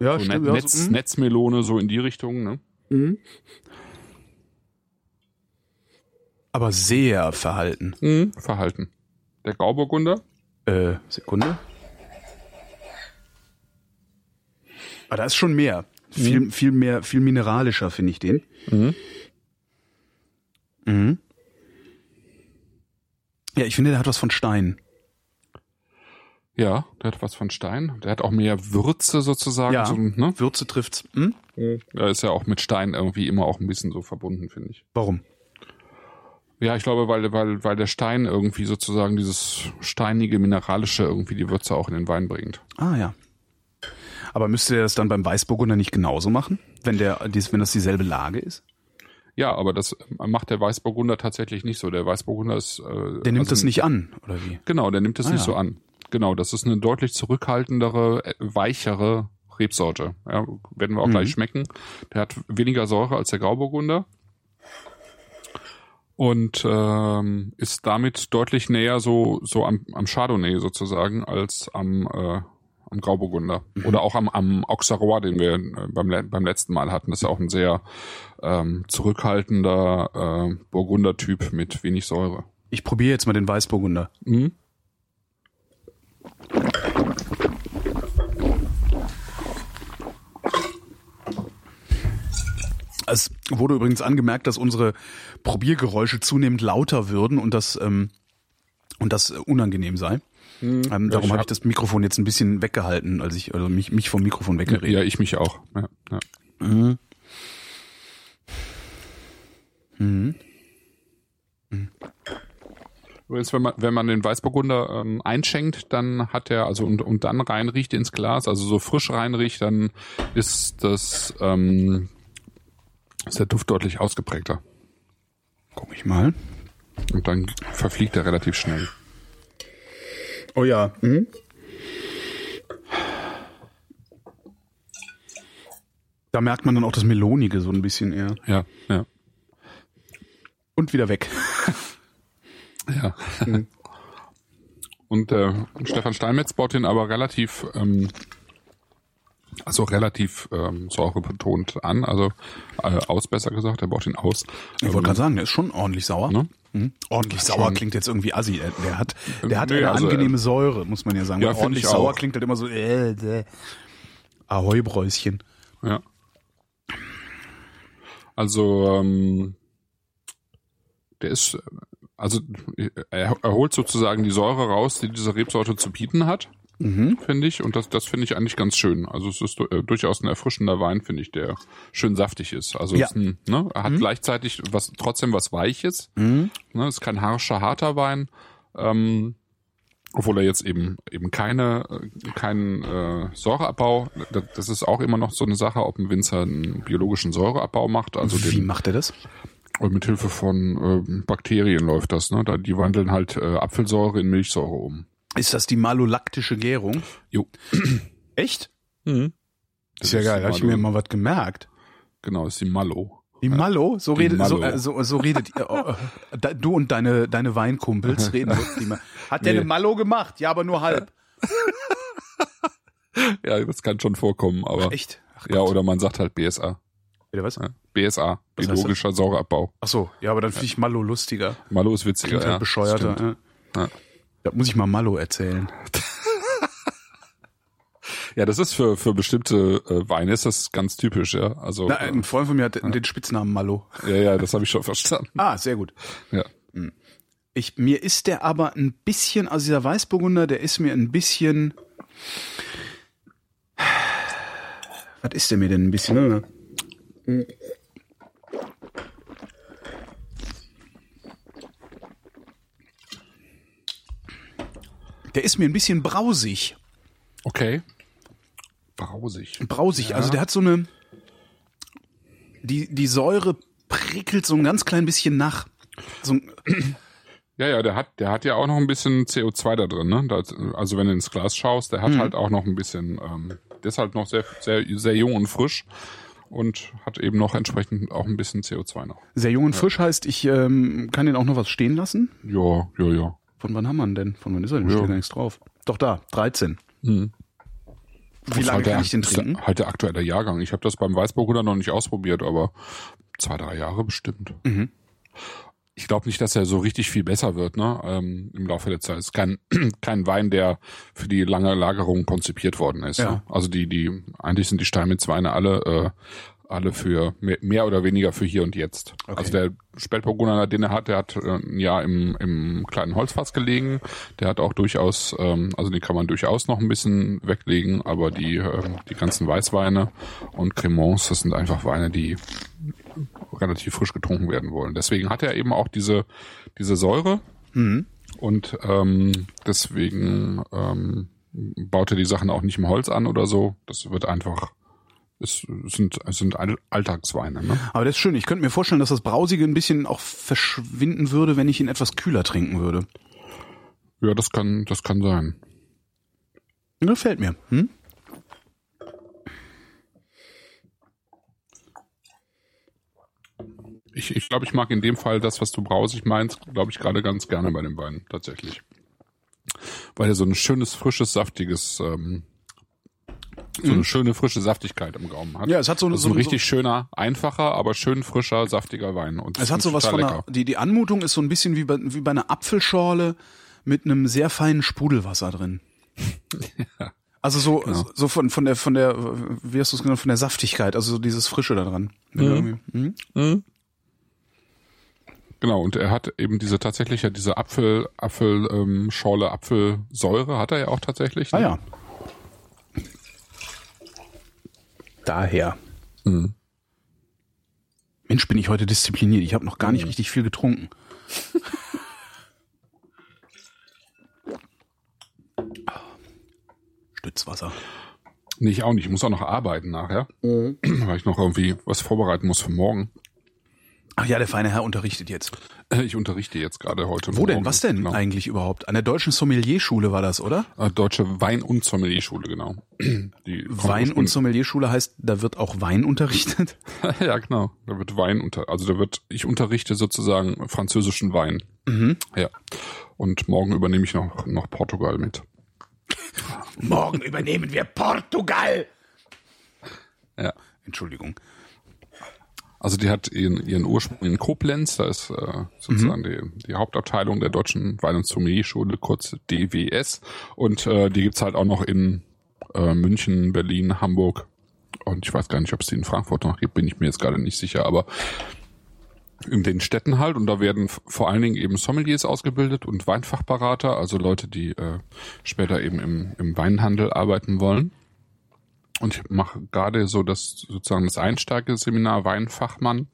Ja, so stimmt. Ja, Netz, so, mm, Netzmelone, so in die Richtung, ne? mm. Aber sehr verhalten. Mhm. Verhalten. Der Grauburgunder, Äh, Sekunde. Aber da ist schon mehr. Viel, viel mehr, viel mineralischer finde ich den. Mhm. Mhm. Ja, ich finde, der hat was von Stein. ja, der hat was von Stein. Der hat auch mehr Würze sozusagen. Ja. So, ne? Würze trifft's. Hm? Der ist ja auch mit Stein irgendwie immer auch ein bisschen so verbunden, finde ich. Warum? Ja, ich glaube, weil, weil, weil der Stein irgendwie sozusagen dieses steinige, mineralische irgendwie die Würze auch in den Wein bringt. Ah ja. Aber müsste der das dann beim Weißburgunder nicht genauso machen, wenn der, wenn das dieselbe Lage ist? Ja, aber das macht der Weißburgunder tatsächlich nicht so. Der Weißburgunder ist. Äh, Der nimmt also- das nicht an, oder wie? Genau, der nimmt es Ah, nicht ja. so an. Genau, das ist eine deutlich zurückhaltendere, äh, weichere Rebsorte. Ja, werden wir auch Mhm. gleich schmecken. Der hat weniger Säure als der Grauburgunder. Und ähm, ist damit deutlich näher so, so am, am Chardonnay sozusagen als am, äh, am Grauburgunder. Mhm. Oder auch am, am Auxerrois, den wir äh, beim, beim letzten Mal hatten. Das ist ja auch ein sehr ähm, zurückhaltender äh, Burgundertyp mit wenig Säure. Ich probiere jetzt mal den Weißburgunder. Mhm. Es wurde übrigens angemerkt, dass unsere Probiergeräusche zunehmend lauter würden und das ähm, und das äh, unangenehm sei. Ähm, darum habe hab- ich das Mikrofon jetzt ein bisschen weggehalten, als ich also mich mich vom Mikrofon weggeredet. Ja, ich mich auch. Ja, ja. Mhm. Übrigens, wenn man, wenn man den Weißburgunder ähm, einschenkt, dann hat er, also und, und dann reinriecht ins Glas, also so frisch reinriecht, dann ist das ähm, ist der Duft deutlich ausgeprägter. Guck ich mal. Und dann verfliegt er relativ schnell. Oh ja. Mhm. Da merkt man dann auch das Melonige so ein bisschen eher. Ja, ja, Und wieder weg. <laughs> ja. Und äh, Stefan Steinmetz baut den aber relativ, ähm, also relativ ähm, säurebetont an, also äh, aus besser gesagt, er baut ihn aus. Ich wollte gerade sagen, der ist schon ordentlich sauer. Ne? Mhm. Ordentlich Hat sauer schon- klingt jetzt irgendwie assi. Der, der hat, der hat Nee, eine also, angenehme Säure, muss man ja sagen. Ja, ordentlich ich sauer auch. klingt halt immer so, äh, äh. Ahoi-Bräuschen. Ja. Also, ähm, der ist, also er, er holt sozusagen die Säure raus, die diese Rebsorte zu bieten hat, Mhm. finde ich. Und das, das finde ich eigentlich ganz schön. Also es ist äh, durchaus ein erfrischender Wein, finde ich, der schön saftig ist. Also Ja. ist ein, ne, er hat gleichzeitig was trotzdem was Weiches. Mhm. Ne, ist kein harscher, harter Wein. Ähm, obwohl er jetzt eben eben keine äh, keinen äh, Säureabbau, das, das ist auch immer noch so eine Sache, ob ein Winzer einen biologischen Säureabbau macht, also Wie den macht er das? und mit Hilfe von äh, Bakterien läuft das, ne? Da die wandeln halt äh, Apfelsäure in Milchsäure um. Ist das die malolaktische Gärung? Jo. Echt? Das Ist ja geil, die da hab ich mir Malo. mal was gemerkt. Genau, ist die Mallow. Die Mallo, so Die redet, so, Mallo. äh, so, so redet ihr, oh, da- du und deine, deine Weinkumpels <laughs> reden so. Hat der Nee. eine Mallo gemacht? Ja, aber nur halb. <laughs> Ja, das kann schon vorkommen, aber Echt? Ach ja, oder man sagt halt BSA. Wieder was? Ja. BSA, Was biologischer Säureabbau. Ach so, ja, aber dann finde ich Mallo lustiger. Mallow ist witziger, Klingt ja. halt bescheuerter. Ja. Ja. Da muss ich mal Mallo erzählen. <laughs> Ja, das ist für für bestimmte äh, Weine ist das ganz typisch, ja. Also Na, ein Freund von mir hat den Spitznamen Mallo. äh, ja, ja, das habe ich schon verstanden. Ah, sehr gut. Ja. Ich, mir ist der aber ein bisschen, also dieser Weißburgunder, der ist mir ein bisschen. <sighs> Was ist der mir denn ein bisschen? Ne? Der ist mir ein bisschen brausig. Okay. Brausig. Brausig, also der hat so eine. Die, die Säure prickelt so ein ganz klein bisschen nach. So ein, <clears throat> Ja, ja, der hat, der hat ja auch noch ein bisschen CO2 da drin, ne? Das, also wenn du ins Glas schaust, der hat Mhm. halt auch noch ein bisschen, ähm, der ist halt noch sehr, sehr, sehr jung und frisch und hat eben noch entsprechend auch ein bisschen CO2 noch. sehr jung und frisch heißt, ich ähm, kann den auch noch was stehen lassen. Ja, ja, ja. Von wann haben wir ihn denn? Von wann ist er denn? Ja. Steht gar nichts drauf. Doch da, 13. Mhm. Wie lange halt der, kann ich den ist trinken? Halt der aktuelle Jahrgang. Ich habe das beim Weißburgunder noch nicht ausprobiert, aber zwei, drei Jahre bestimmt. Mhm. Ich glaube nicht, dass er so richtig viel besser wird, ne? Ähm, Im Laufe der Zeit. Es ist kein, <clears throat> kein Wein, der für die lange Lagerung konzipiert worden ist. Ja. Ne? Also die, die, eigentlich sind die Steinmetzweine alle, äh, alle für mehr, oder weniger für hier und jetzt. Okay. Also der Spätburgunder, den er hat, der hat äh, ein Jahr im, im kleinen Holzfass gelegen. Der hat auch durchaus, ähm, also den kann man durchaus noch ein bisschen weglegen, aber die, ähm, die ganzen Weißweine und Cremants, das sind einfach Weine, die relativ frisch getrunken werden wollen. Deswegen hat er eben auch diese, diese Säure Mhm. und ähm, deswegen ähm, baut er die Sachen auch nicht im Holz an oder so. Das wird einfach Es sind, es sind All- Alltagsweine, ne? Aber das ist schön. Ich könnte mir vorstellen, dass das Brausige ein bisschen auch verschwinden würde, wenn ich ihn etwas kühler trinken würde. Ja, das kann, das kann sein. Gefällt mir. Hm? Ich, ich glaube, ich mag in dem Fall das, was du brausig meinst, glaube ich, gerade ganz gerne bei dem Wein, tatsächlich. Weil er so ein schönes, frisches, saftiges, ähm, so eine schöne, frische Saftigkeit im Gaumen hat. Mhm. Ja, es hat so eine- so ein richtig schöner, einfacher, aber schön frischer, saftiger Wein. Und Es hat so sowas von einer, die, die Anmutung ist so ein bisschen wie bei, wie bei einer Apfelschorle mit einem sehr feinen Sprudelwasser drin. <laughs> Also so, Genau. so von, von der, von der, wie hast du es genannt, von der Saftigkeit, also so dieses Frische da dran. Mhm. Genau, und er hat eben diese tatsächlich ja diese Apfel, Apfel, ähm, Apfelsäure hat er ja auch tatsächlich. Ah ne? ja. Daher. Mhm. Mensch, bin ich heute diszipliniert. Ich habe noch gar nicht richtig viel getrunken. <laughs> Stützwasser. Nee, ich auch nicht. Ich muss auch noch arbeiten nachher, Mhm. weil ich noch irgendwie was vorbereiten muss für morgen. Ach ja, der feine Herr unterrichtet jetzt. Äh, Ich unterrichte jetzt gerade heute. Wo denn? Morgen. Was denn Genau. eigentlich überhaupt? An der deutschen Sommelierschule war das, oder? Äh, Deutsche Wein- und Sommelierschule, genau. Die Wein- und Sommelierschule heißt, da wird auch Wein unterrichtet? <laughs> ja, genau. Da wird Wein unter, also da wird, ich unterrichte sozusagen französischen Wein. Mhm. Ja. Und morgen übernehme ich noch, noch Portugal mit. Morgen übernehmen wir Portugal! Ja. Entschuldigung. Also die hat ihren, ihren Ursprung in Koblenz, da ist äh, sozusagen Mhm. die, die Hauptabteilung der Deutschen Wein- und Sommelierschule, kurz DWS. Und äh, die gibt's halt auch noch in äh, München, Berlin, Hamburg. Und ich weiß gar nicht, ob es die in Frankfurt noch gibt, bin ich mir jetzt gerade nicht sicher, aber in den Städten halt. Und da werden vor allen Dingen eben Sommeliers ausgebildet und Weinfachberater, also Leute, die äh, später eben im, im Weinhandel arbeiten wollen. Und ich mache gerade so das sozusagen das Einsteigeseminar Weinfachmann.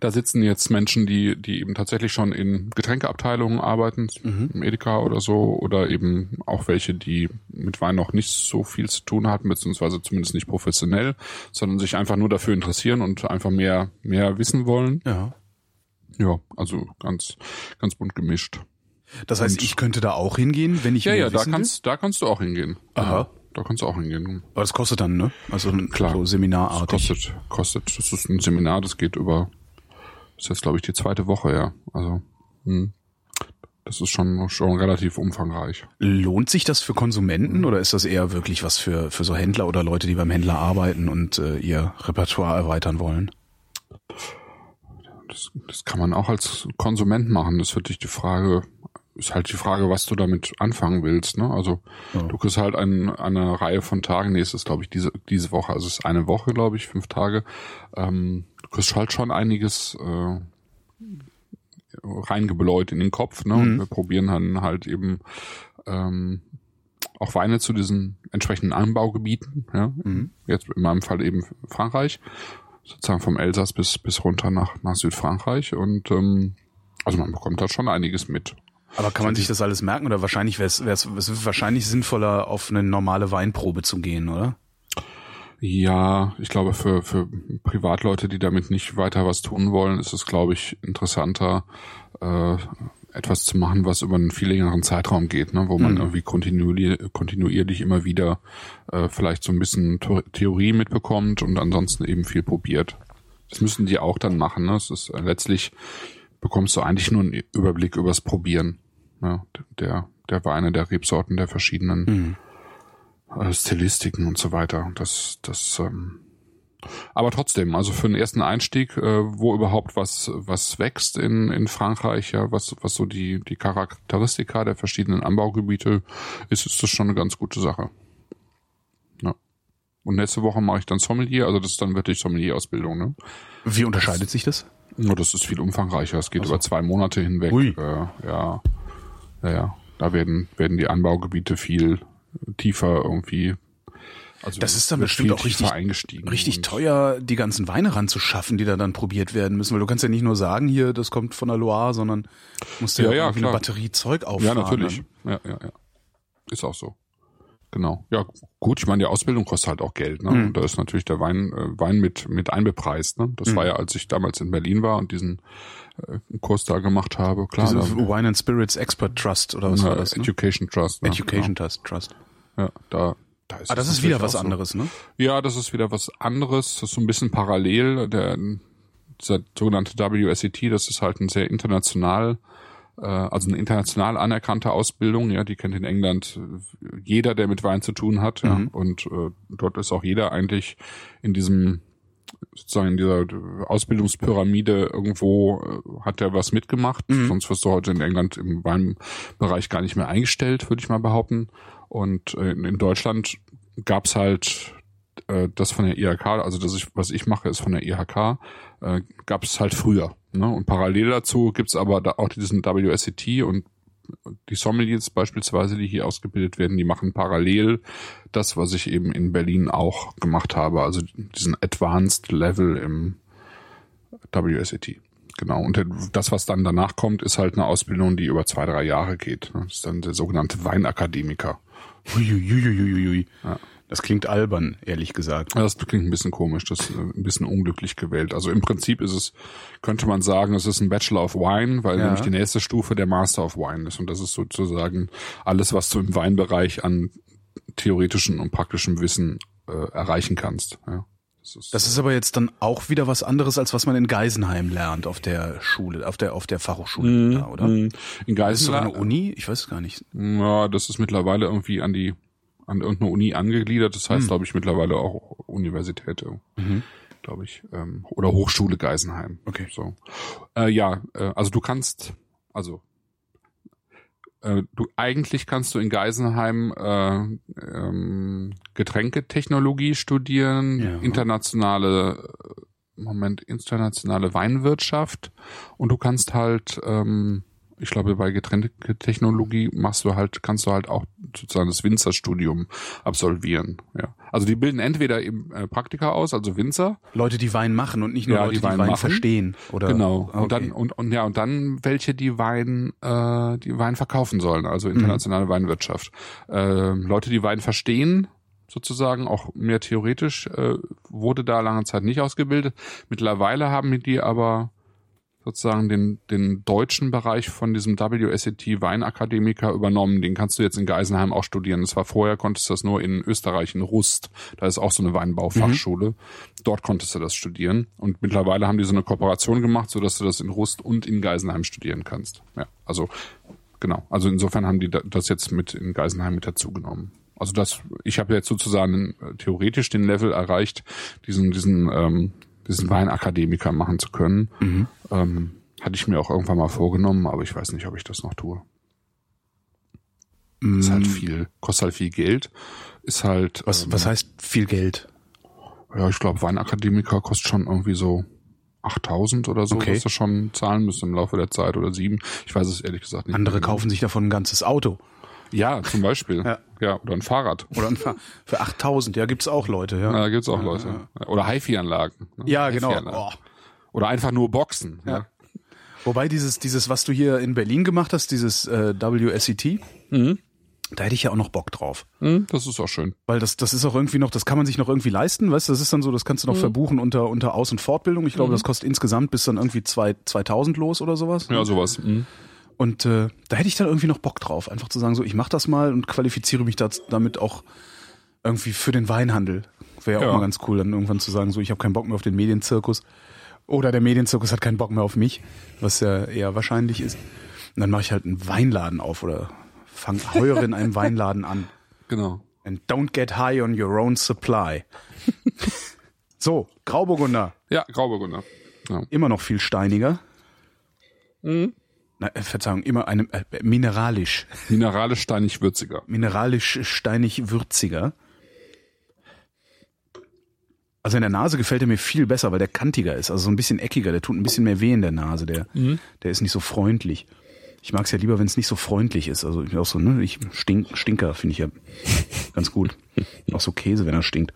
Da sitzen jetzt Menschen, die, die eben tatsächlich schon in Getränkeabteilungen arbeiten, im Edeka oder so, oder eben auch welche, die mit Wein noch nicht so viel zu tun hatten, beziehungsweise zumindest nicht professionell, sondern sich einfach nur dafür interessieren und einfach mehr, mehr wissen wollen. Ja. Ja, also ganz, ganz bunt gemischt. Das heißt, Und- ich könnte da auch hingehen, wenn ich Ja, ja, da kannst, da kannst du auch hingehen. Aha. Da kannst du auch hingehen. will. Aber das kostet dann, ne? Also Klar. so Das seminarartig. kostet, kostet, das ist ein Seminar, das geht über, das ist jetzt glaube ich die zweite Woche, ja. Also, hm. das ist schon, schon relativ umfangreich. Lohnt sich das für Konsumenten oder ist das eher wirklich was für, für so Händler oder Leute, die beim Händler arbeiten und äh, ihr Repertoire erweitern wollen? Das, das kann man auch als Konsument machen. Das wird dich die Frage, ist halt die Frage, was du damit anfangen willst. Ne? Also Ja. du kriegst halt ein, eine Reihe von Tagen, nee, es ist glaube ich diese, diese Woche, also es ist eine Woche, glaube ich, fünf Tage. Ähm, du kriegst halt schon einiges äh, reingebläut in den Kopf. Ne? Und wir probieren dann halt eben ähm, auch Weine zu diesen entsprechenden Anbaugebieten. Ja? Jetzt in meinem Fall eben Frankreich, sozusagen vom Elsass bis bis runter nach nach Südfrankreich und ähm, also man bekommt da schon einiges mit. Aber kann man sich das alles merken oder wahrscheinlich wäre es wahrscheinlich sinnvoller, auf eine normale Weinprobe zu gehen, oder? Ja, ich glaube für für Privatleute, die damit nicht weiter was tun wollen, ist es glaube ich interessanter äh, etwas zu machen, was über einen viel längeren Zeitraum geht, ne, wo man irgendwie kontinuierlich, kontinuierlich immer wieder äh, vielleicht so ein bisschen Theorie mitbekommt und ansonsten eben viel probiert. Das müssen die auch dann machen. Ne? Es ist äh, letztlich bekommst du eigentlich nur einen Überblick übers Probieren ne? der der Weine, der Rebsorten, der verschiedenen äh, Stilistiken und so weiter. Das das ähm, aber trotzdem, also für den ersten Einstieg, äh, wo überhaupt was was wächst in in Frankreich, ja, was was so die die Charakteristika der verschiedenen Anbaugebiete ist, ist das schon eine ganz gute Sache. Ja. Und nächste Woche mache ich dann Sommelier, also das ist dann wirklich Sommelier-Ausbildung, ne? Wie unterscheidet sich das? Nur das ist viel umfangreicher. Es geht über zwei Monate hinweg. Ui. Äh, ja, ja, ja. Da werden werden die Anbaugebiete viel tiefer irgendwie. Also Das ist dann bestimmt auch richtig- eingestiegen. Richtig teuer, die ganzen Weine ranzuschaffen, die da dann probiert werden müssen, weil du kannst ja nicht nur sagen, hier, das kommt von der Loire, sondern musst ja, Ja, ja, irgendwie eine. Batterie Zeug Ja, auffahren. natürlich. dann. Ja, ja, ja. Ist auch so. Genau. Ja, gut, ich meine, die Ausbildung kostet halt auch Geld, ne? Mhm. Und da ist natürlich der Wein, äh, Wein mit, mit einbepreist, ne? Das Mhm. war ja, als ich damals in Berlin war und diesen äh, Kurs da gemacht habe, klar. Diese da, Wine and Spirits Expert Trust oder was na, war das? Ne? Education Trust. Ne? Education Trust. Trust. Genau. Ja, da, da ist Ah, das ist wieder was so. anderes, ne? Ja, das ist wieder was anderes. Das ist so ein bisschen parallel. Der, dieser sogenannte WSET, das ist halt ein sehr international, also eine international anerkannte Ausbildung. Ja, die kennt in England äh, jeder, der mit Wein zu tun hat. Ja, Mhm. und äh, dort ist auch jeder eigentlich in diesem sozusagen in dieser Ausbildungspyramide irgendwo äh, hat er was mitgemacht. Sonst wirst du heute in England im Weinbereich gar nicht mehr eingestellt, würde ich mal behaupten. Und äh, in in Deutschland gab's halt äh, das von der IHK, also das ich, was ich mache, ist von der IHK, äh, gab es halt früher. Ne? Und parallel dazu gibt's aber da auch diesen WSET und die Sommeliers beispielsweise, die hier ausgebildet werden, die machen parallel das, was ich eben in Berlin auch gemacht habe, also diesen Advanced Level im WSET. Genau. Und das, was dann danach kommt, ist halt eine Ausbildung, die über zwei, drei Jahre geht. Das ist dann der sogenannte Weinakademiker. Uiuiuiuiui. Ja. Das klingt albern, ehrlich gesagt. Ja, Das klingt ein bisschen komisch, das ist äh, ein bisschen unglücklich gewählt. Also im Prinzip ist es, könnte man sagen, es ist ein Bachelor of Wine, weil Ja. nämlich die nächste Stufe der Master of Wine ist. Und das ist sozusagen alles, was du im Weinbereich an theoretischem und praktischem Wissen äh, erreichen kannst. Ja. Das ist, Das ist aber jetzt dann auch wieder was anderes, als was man in Geisenheim lernt auf der Schule, auf der auf der Fachhochschule, da, oder? Mhm. in Ist das sogar Geisenheim, eine Uni? Ich weiß es gar nicht. ja, das ist mittlerweile irgendwie an die an irgendeine Uni angegliedert. Das heißt, Hm. glaube ich, mittlerweile auch Universität, glaube ich, ähm, oder Hochschule Geisenheim. Okay. So, äh, ja, äh, also du kannst, also äh, du eigentlich kannst du in Geisenheim äh, ähm, Getränketechnologie studieren, Ja. internationale äh, Moment internationale Weinwirtschaft und du kannst halt ähm, ich glaube, bei Getränketechnologie machst du halt, kannst du halt auch sozusagen das Winzerstudium absolvieren. Ja. Also die bilden entweder eben äh, Praktika aus, also Winzer, Leute, die Wein machen und nicht nur Ja, Leute, die die Wein Wein, machen. verstehen. Oder Genau. Okay. Und dann und, und ja und dann welche die Wein äh, die Wein verkaufen sollen, also internationale Mhm. Weinwirtschaft. Äh, Leute, die Wein verstehen, sozusagen auch mehr theoretisch äh, wurde da lange Zeit nicht ausgebildet. Mittlerweile haben die aber sozusagen den den deutschen Bereich von diesem WSET Weinakademiker übernommen. Den kannst du jetzt in Geisenheim auch studieren. Das war vorher konntest du das nur in Österreich in Rust. Da ist auch so eine Weinbaufachschule. Dort konntest du das studieren. Und mittlerweile haben die so eine Kooperation gemacht, so dass du das in Rust und in Geisenheim studieren kannst. Ja, also genau. Also insofern haben die da- das jetzt mit in Geisenheim mit dazugenommen. Also das, ich habe jetzt sozusagen äh, theoretisch den Level erreicht, diesen diesen ähm, diesen Weinakademiker machen zu können. Ähm, hatte ich mir auch irgendwann mal vorgenommen, aber ich weiß nicht, ob ich das noch tue. Ist halt viel, kostet halt viel Geld. Ist halt, Was, ähm, was heißt viel Geld? ja, ich glaube, Weinakademiker kostet schon irgendwie so 8000 oder so, Okay. was du schon zahlen müsst im Laufe der Zeit oder sieben. Ich weiß es ehrlich gesagt nicht. Andere kaufen sich davon ein ganzes Auto. Ja, zum Beispiel. <laughs> Ja. ja. oder ein Fahrrad. Oder ein Fahr- für 8000, ja, gibt's auch Leute, ja. Ja, da gibt's auch Leute. Oder HiFi-Anlagen. ne? Ja, genau. Oh. Oder einfach nur Boxen. Ja. Wobei dieses, dieses, was du hier in Berlin gemacht hast, dieses äh, WSET, da hätte ich ja auch noch Bock drauf. Hm, das ist auch schön. Weil das, das ist auch irgendwie noch, das kann man sich noch irgendwie leisten, weißt du, das ist dann so, das kannst du noch Mhm. verbuchen unter, unter Aus- und Fortbildung. Ich glaube, das kostet insgesamt bis dann irgendwie zwei, 2000 los oder sowas. Ja, sowas. Und äh, da hätte ich dann irgendwie noch Bock drauf, einfach zu sagen, so, ich mach das mal und qualifiziere mich das, damit auch irgendwie für den Weinhandel. Wäre ja auch Ja. mal ganz cool, dann irgendwann zu sagen, so, ich habe keinen Bock mehr auf den Medienzirkus. Oder der Medienzirkus hat keinen Bock mehr auf mich, was ja eher wahrscheinlich ist. Und dann mache ich halt einen Weinladen auf oder fang, heuere in einem <laughs> Weinladen an. Genau. And don't get high on your own supply. <laughs> so, Grauburgunder. Ja, Grauburgunder. Ja. Immer noch viel steiniger. Mhm. Na, äh, Verzeihung, immer einem äh, mineralisch. Mineralisch steinig würziger. mineralisch steinig würziger. Also in der Nase gefällt er mir viel besser, weil der kantiger ist, also so ein bisschen eckiger, der tut ein bisschen mehr weh in der Nase, der, der ist nicht so freundlich. Ich mag es ja lieber, wenn es nicht so freundlich ist. Also ich auch so, ne, ich stink, Stinker finde ich ja ganz gut. <laughs> Auch so Käse, wenn er stinkt.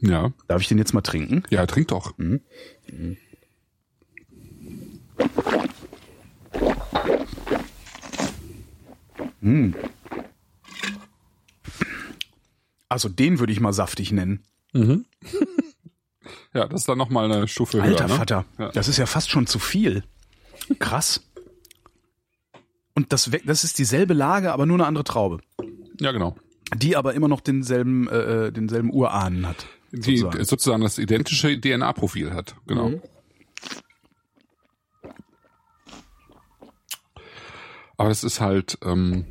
Ja. Darf ich den jetzt mal trinken? Ja, trink doch. Also den würde ich mal saftig nennen. <laughs> Ja, das ist dann nochmal eine Stufe Alter höher. Ne? Vater, Ja. das ist ja fast schon zu viel. Krass. Und das, das ist dieselbe Lage, aber nur eine andere Traube. Ja, genau. Die aber immer noch denselben, äh, äh, denselben Urahnen hat. Die sozusagen. sozusagen das identische DNA-Profil hat. Genau. Mhm. Aber das ist halt, ähm,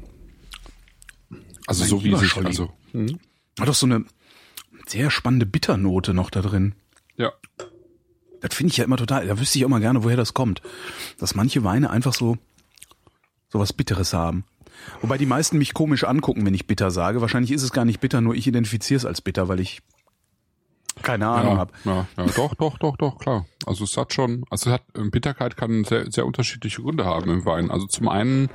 also so wie sich, also, hm, Hat doch so eine sehr spannende Bitternote noch da drin. ja. Das finde ich ja immer total, da wüsste ich auch mal gerne, woher das kommt. Dass manche Weine einfach so, so was Bitteres haben. Wobei die meisten mich komisch angucken, wenn ich bitter sage. Wahrscheinlich ist es gar nicht bitter, nur ich identifiziere es als bitter, weil ich keine Ahnung Ja, habe. ja, ja, doch, doch, doch, doch, klar. Also es hat schon, also es hat Bitterkeit kann sehr, sehr unterschiedliche Gründe haben im Wein. Also zum einen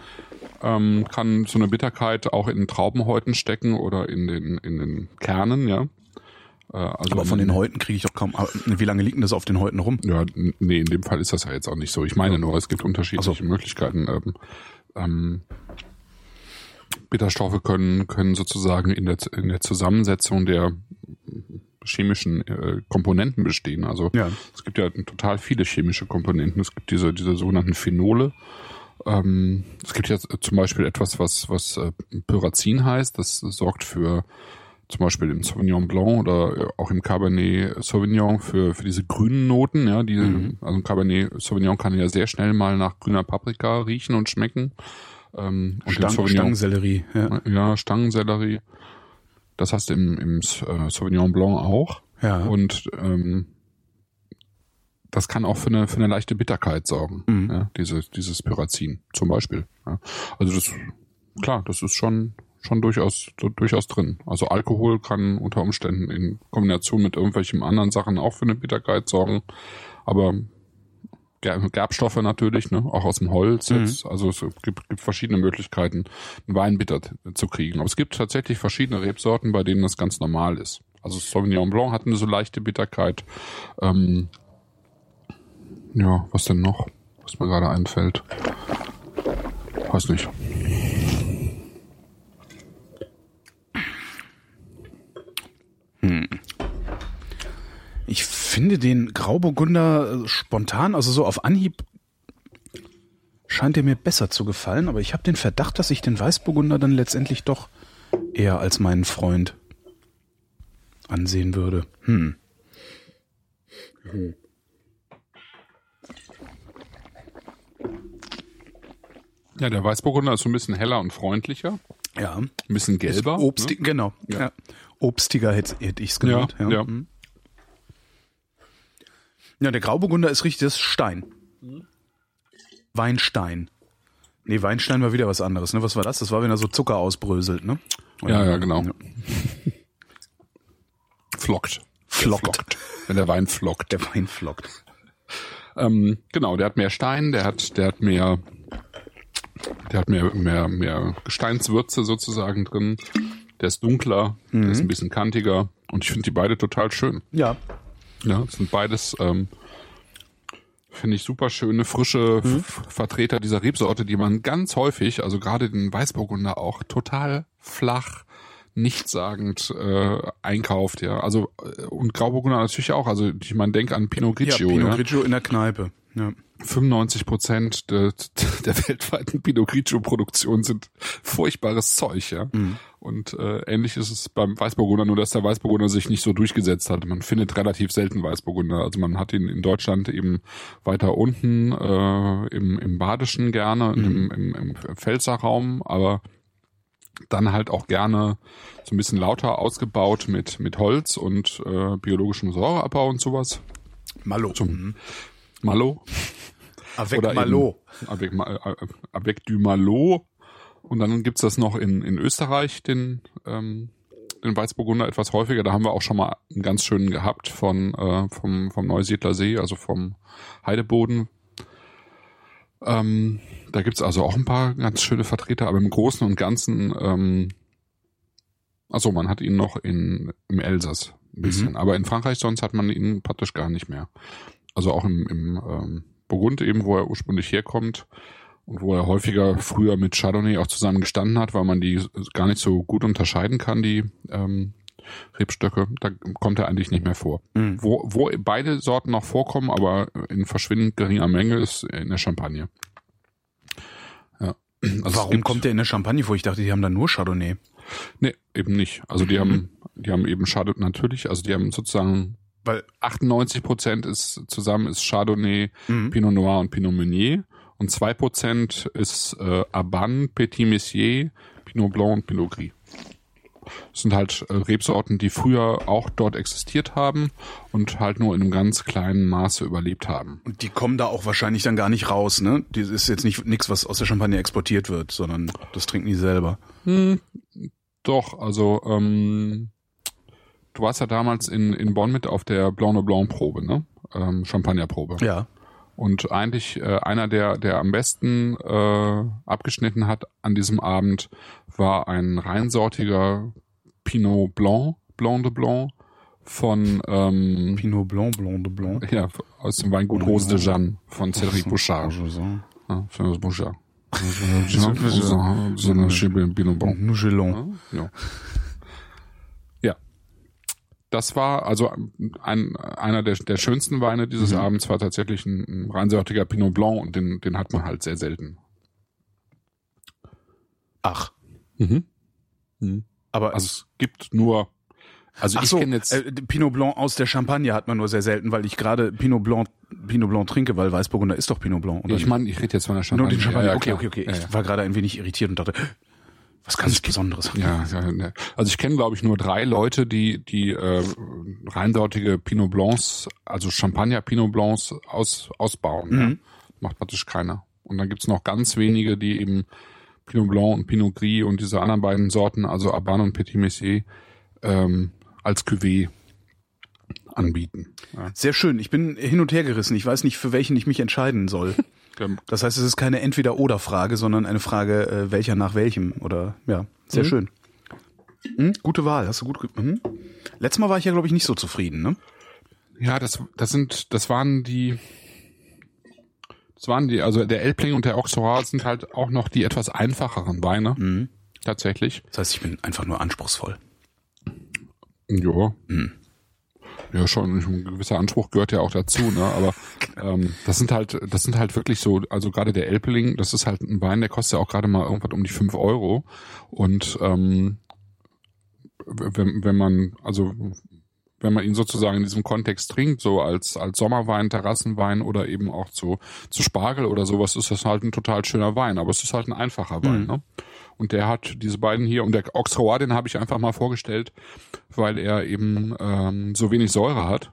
ähm, kann so eine Bitterkeit auch in Traubenhäuten stecken oder in den in den Kernen, ja. Äh, also Aber von den Häuten kriege ich doch kaum. Wie lange liegt denn das auf den Häuten rum? Ja, nee, in dem Fall ist das ja jetzt auch nicht so. Ich meine nur, es gibt unterschiedliche Ach so. Möglichkeiten. Ähm, ähm, Bitterstoffe können, können sozusagen in der, in der Zusammensetzung der chemischen äh, Komponenten bestehen. Also Ja. es gibt ja total viele chemische Komponenten. Es gibt diese, diese sogenannten Phenole. Ähm, es gibt ja zum Beispiel etwas, was, was äh, Pyrazin heißt. Das sorgt für zum Beispiel im Sauvignon Blanc oder auch im Cabernet Sauvignon für, für diese grünen Noten, ja, die, also ein Cabernet Sauvignon kann ja sehr schnell mal nach grüner Paprika riechen und schmecken. Ähm, und Stang, Stangensellerie. Ja. ja, Stangensellerie. Das hast du im, im äh, Sauvignon Blanc auch. Ja. Und ähm, das kann auch für eine, für eine leichte Bitterkeit sorgen, Mhm. ja, diese, dieses Pyrazin zum Beispiel. Ja. Also das, klar, das ist schon, schon durchaus, du- durchaus drin. Also Alkohol kann unter Umständen in Kombination mit irgendwelchen anderen Sachen auch für eine Bitterkeit sorgen. Aber Gerbstoffe natürlich, ne, auch aus dem Holz jetzt. Also es gibt, gibt verschiedene Möglichkeiten, einen Wein bitter zu kriegen. Aber es gibt tatsächlich verschiedene Rebsorten, bei denen das ganz normal ist. Also Sauvignon Blanc hat eine so leichte Bitterkeit. Ähm, ja, was denn noch? Was mir gerade einfällt. Weiß nicht. Ich finde den Grauburgunder äh, spontan, also so auf Anhieb, scheint er mir besser zu gefallen, aber ich habe den Verdacht, dass ich den Weißburgunder dann letztendlich doch eher als meinen Freund ansehen würde. Hm. Ja, der Weißburgunder ist so ein bisschen heller und freundlicher. Ja. Ein bisschen gelber. Obstig, ne? genau. Ja. Ja. Obstiger hätte, hätte ich es genannt. Ja, Ja, ja. Mhm. Ja, der Grauburgunder ist richtig, das ist Stein. Weinstein. Nee, Weinstein war wieder was anderes, ne? Was war das? Das war, wenn er so Zucker ausbröselt, ne? Ja, ja, genau. <laughs> Flockt. Flockt. Wenn der Wein flockt. Der Wein flockt. Ähm, genau, der hat mehr Stein, der hat, der hat mehr, der hat mehr, mehr, mehr Gesteinswürze sozusagen drin. Der ist dunkler, der ist ein bisschen kantiger und ich finde die beide total schön. Ja. Ja, das sind beides, ähm, finde ich super schöne, frische F- Vertreter dieser Rebsorte, die man ganz häufig, also gerade den Weißburgunder auch total flach, nichtssagend äh, einkauft, ja. Also äh, und Grauburgunder natürlich auch. Also ich meine, denk an Pinot Ja, Grigio, Pinot ja. Grigio in der Kneipe. Ja. 95 Prozent der, der weltweiten Pinot Grigio Produktion sind furchtbares Zeug, ja. Und äh, ähnlich ist es beim Weißburgunder, nur dass der Weißburgunder sich nicht so durchgesetzt hat. Man findet relativ selten Weißburgunder. Also man hat ihn in Deutschland eben weiter unten äh, im, im Badischen gerne, im, im, im Pfälzer Raum, aber dann halt auch gerne so ein bisschen lauter ausgebaut mit, mit Holz und äh, biologischem Säureabbau und sowas. Malo. Zum Malo. Avec Oder Malo. Eben avec, Ma- äh, avec du Malo. Und dann gibt's das noch in, in Österreich, den, ähm, den Weißburgunder etwas häufiger. Da haben wir auch schon mal einen ganz schönen gehabt von, äh, vom, vom Neusiedler See, also vom Heideboden. Ähm, da gibt's also auch ein paar ganz schöne Vertreter, aber im Großen und Ganzen, ähm, also man hat ihn noch in, im Elsass ein bisschen, aber in Frankreich sonst hat man ihn praktisch gar nicht mehr. Also auch im, im ähm, Burgund eben, wo er ursprünglich herkommt. und wo er häufiger früher mit Chardonnay auch zusammen gestanden hat, weil man die gar nicht so gut unterscheiden kann, die ähm, Rebstöcke, da kommt er eigentlich nicht mehr vor. Mhm. Wo, wo beide Sorten noch vorkommen, aber in verschwindend geringer Menge, ist in der Champagne. Ja. Also Warum gibt- kommt der in der Champagne vor? Ich dachte, die haben da nur Chardonnay. Nee, eben nicht. Also die haben, die haben eben Chardonnay, natürlich, also die haben sozusagen Weil 98 Prozent ist zusammen ist Chardonnay, Mhm. Pinot Noir und Pinot Meunier und zwei Prozent ist äh, Aban, Petit Messier, Pinot Blanc und Pinot Gris. Das sind halt äh, Rebsorten, die früher auch dort existiert haben und halt nur in einem ganz kleinen Maße überlebt haben. Und die kommen da auch wahrscheinlich dann gar nicht raus, ne? Die ist jetzt nicht nichts, was aus der Champagne exportiert wird, sondern das trinken die selber. Doch, also ähm, du warst ja damals in, in Bonn mit auf der Blanc de Blanc Probe, ne? Ähm, Champagnerprobe. Ja. Und eigentlich äh, einer, der, der am besten äh, abgeschnitten hat an diesem Abend, war ein reinsortiger Pinot Blanc, Blanc de Blanc, von ähm, Pinot Blanc, Blanc de Blanc. ja, aus dem Weingut Rose de Jeanne von Cédric Bouchard. Ja, Bouchard. Pinot Blanc. Das war also ein, einer der, der schönsten Weine dieses Mhm. Abends war tatsächlich ein, ein reinsortiger Pinot Blanc und den, den hat man halt sehr selten. Ach. Aber Also es gibt nur, also Ach ich so, kenne jetzt, äh, Pinot Blanc aus der Champagne hat man nur sehr selten, weil ich gerade Pinot Blanc, Pinot Blanc trinke, weil Weißburgunder ist doch Pinot Blanc. Oder ich meine, ich rede jetzt von der Champagne. nur den Champagner. Ja, ja, okay, klar. okay, okay. Ja, Ich war gerade ein wenig irritiert und dachte, was ganz Besonderes. Ja, ja, ne. also ich kenne glaube ich nur drei Leute, die die äh, reinsortige Pinot Blancs, also Champagner Pinot Blancs aus, ausbauen. Mhm. Ja. Macht praktisch keiner. Und dann gibt's noch ganz wenige, die eben Pinot Blanc und Pinot Gris und diese anderen beiden Sorten, also Aban und Petit Messier, ähm, als Cuvée anbieten. Ja. Sehr schön. Ich bin hin und her gerissen. Ich weiß nicht, für welchen ich mich entscheiden soll. <laughs> Das heißt, es ist keine Entweder-Oder-Frage, sondern eine Frage, äh, welcher nach welchem. Oder ja, sehr Mhm. schön. Hm, gute Wahl, hast du gut. ge- Hm. Letztes Mal war ich ja, glaube ich, nicht so zufrieden. Ne? Ja, das, das sind, das waren die, das waren die, also der Elbling und der Auxerrois sind halt auch noch die etwas einfacheren Weine. Mhm. Tatsächlich. Das heißt, ich bin einfach nur anspruchsvoll. Ja. Hm. Ja, schon ein gewisser Anspruch gehört ja auch dazu, ne? Aber <laughs> ähm, das sind halt, das sind halt wirklich so, also gerade der Elbling, das ist halt ein Wein, der kostet ja auch gerade mal irgendwas um die fünf Euro. Und ähm, wenn, wenn man, also wenn man ihn sozusagen in diesem Kontext trinkt, so als, als Sommerwein, Terrassenwein oder eben auch zu, zu Spargel oder sowas, ist das halt ein total schöner Wein. Aber es ist halt ein einfacher Wein, Mhm. ne? Und der hat diese beiden hier, und der Auxerrois, den habe ich einfach mal vorgestellt, weil er eben ähm, so wenig Säure hat.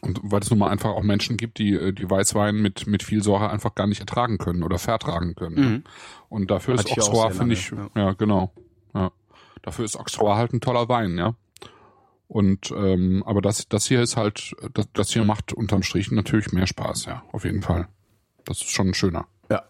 Und weil es nun mal einfach auch Menschen gibt, die äh, die Weißwein mit mit viel Säure einfach gar nicht ertragen können oder vertragen können. ne? Und dafür ist ja auch Auxerrois, sehr finde ich, lange, ja. genau. Ja. Dafür ist Auxerrois halt ein toller Wein, ja. Und ähm, aber das das hier ist halt das, das hier macht unterm Strich natürlich mehr Spaß, ja, auf jeden Fall. Das ist schon schöner. Ja.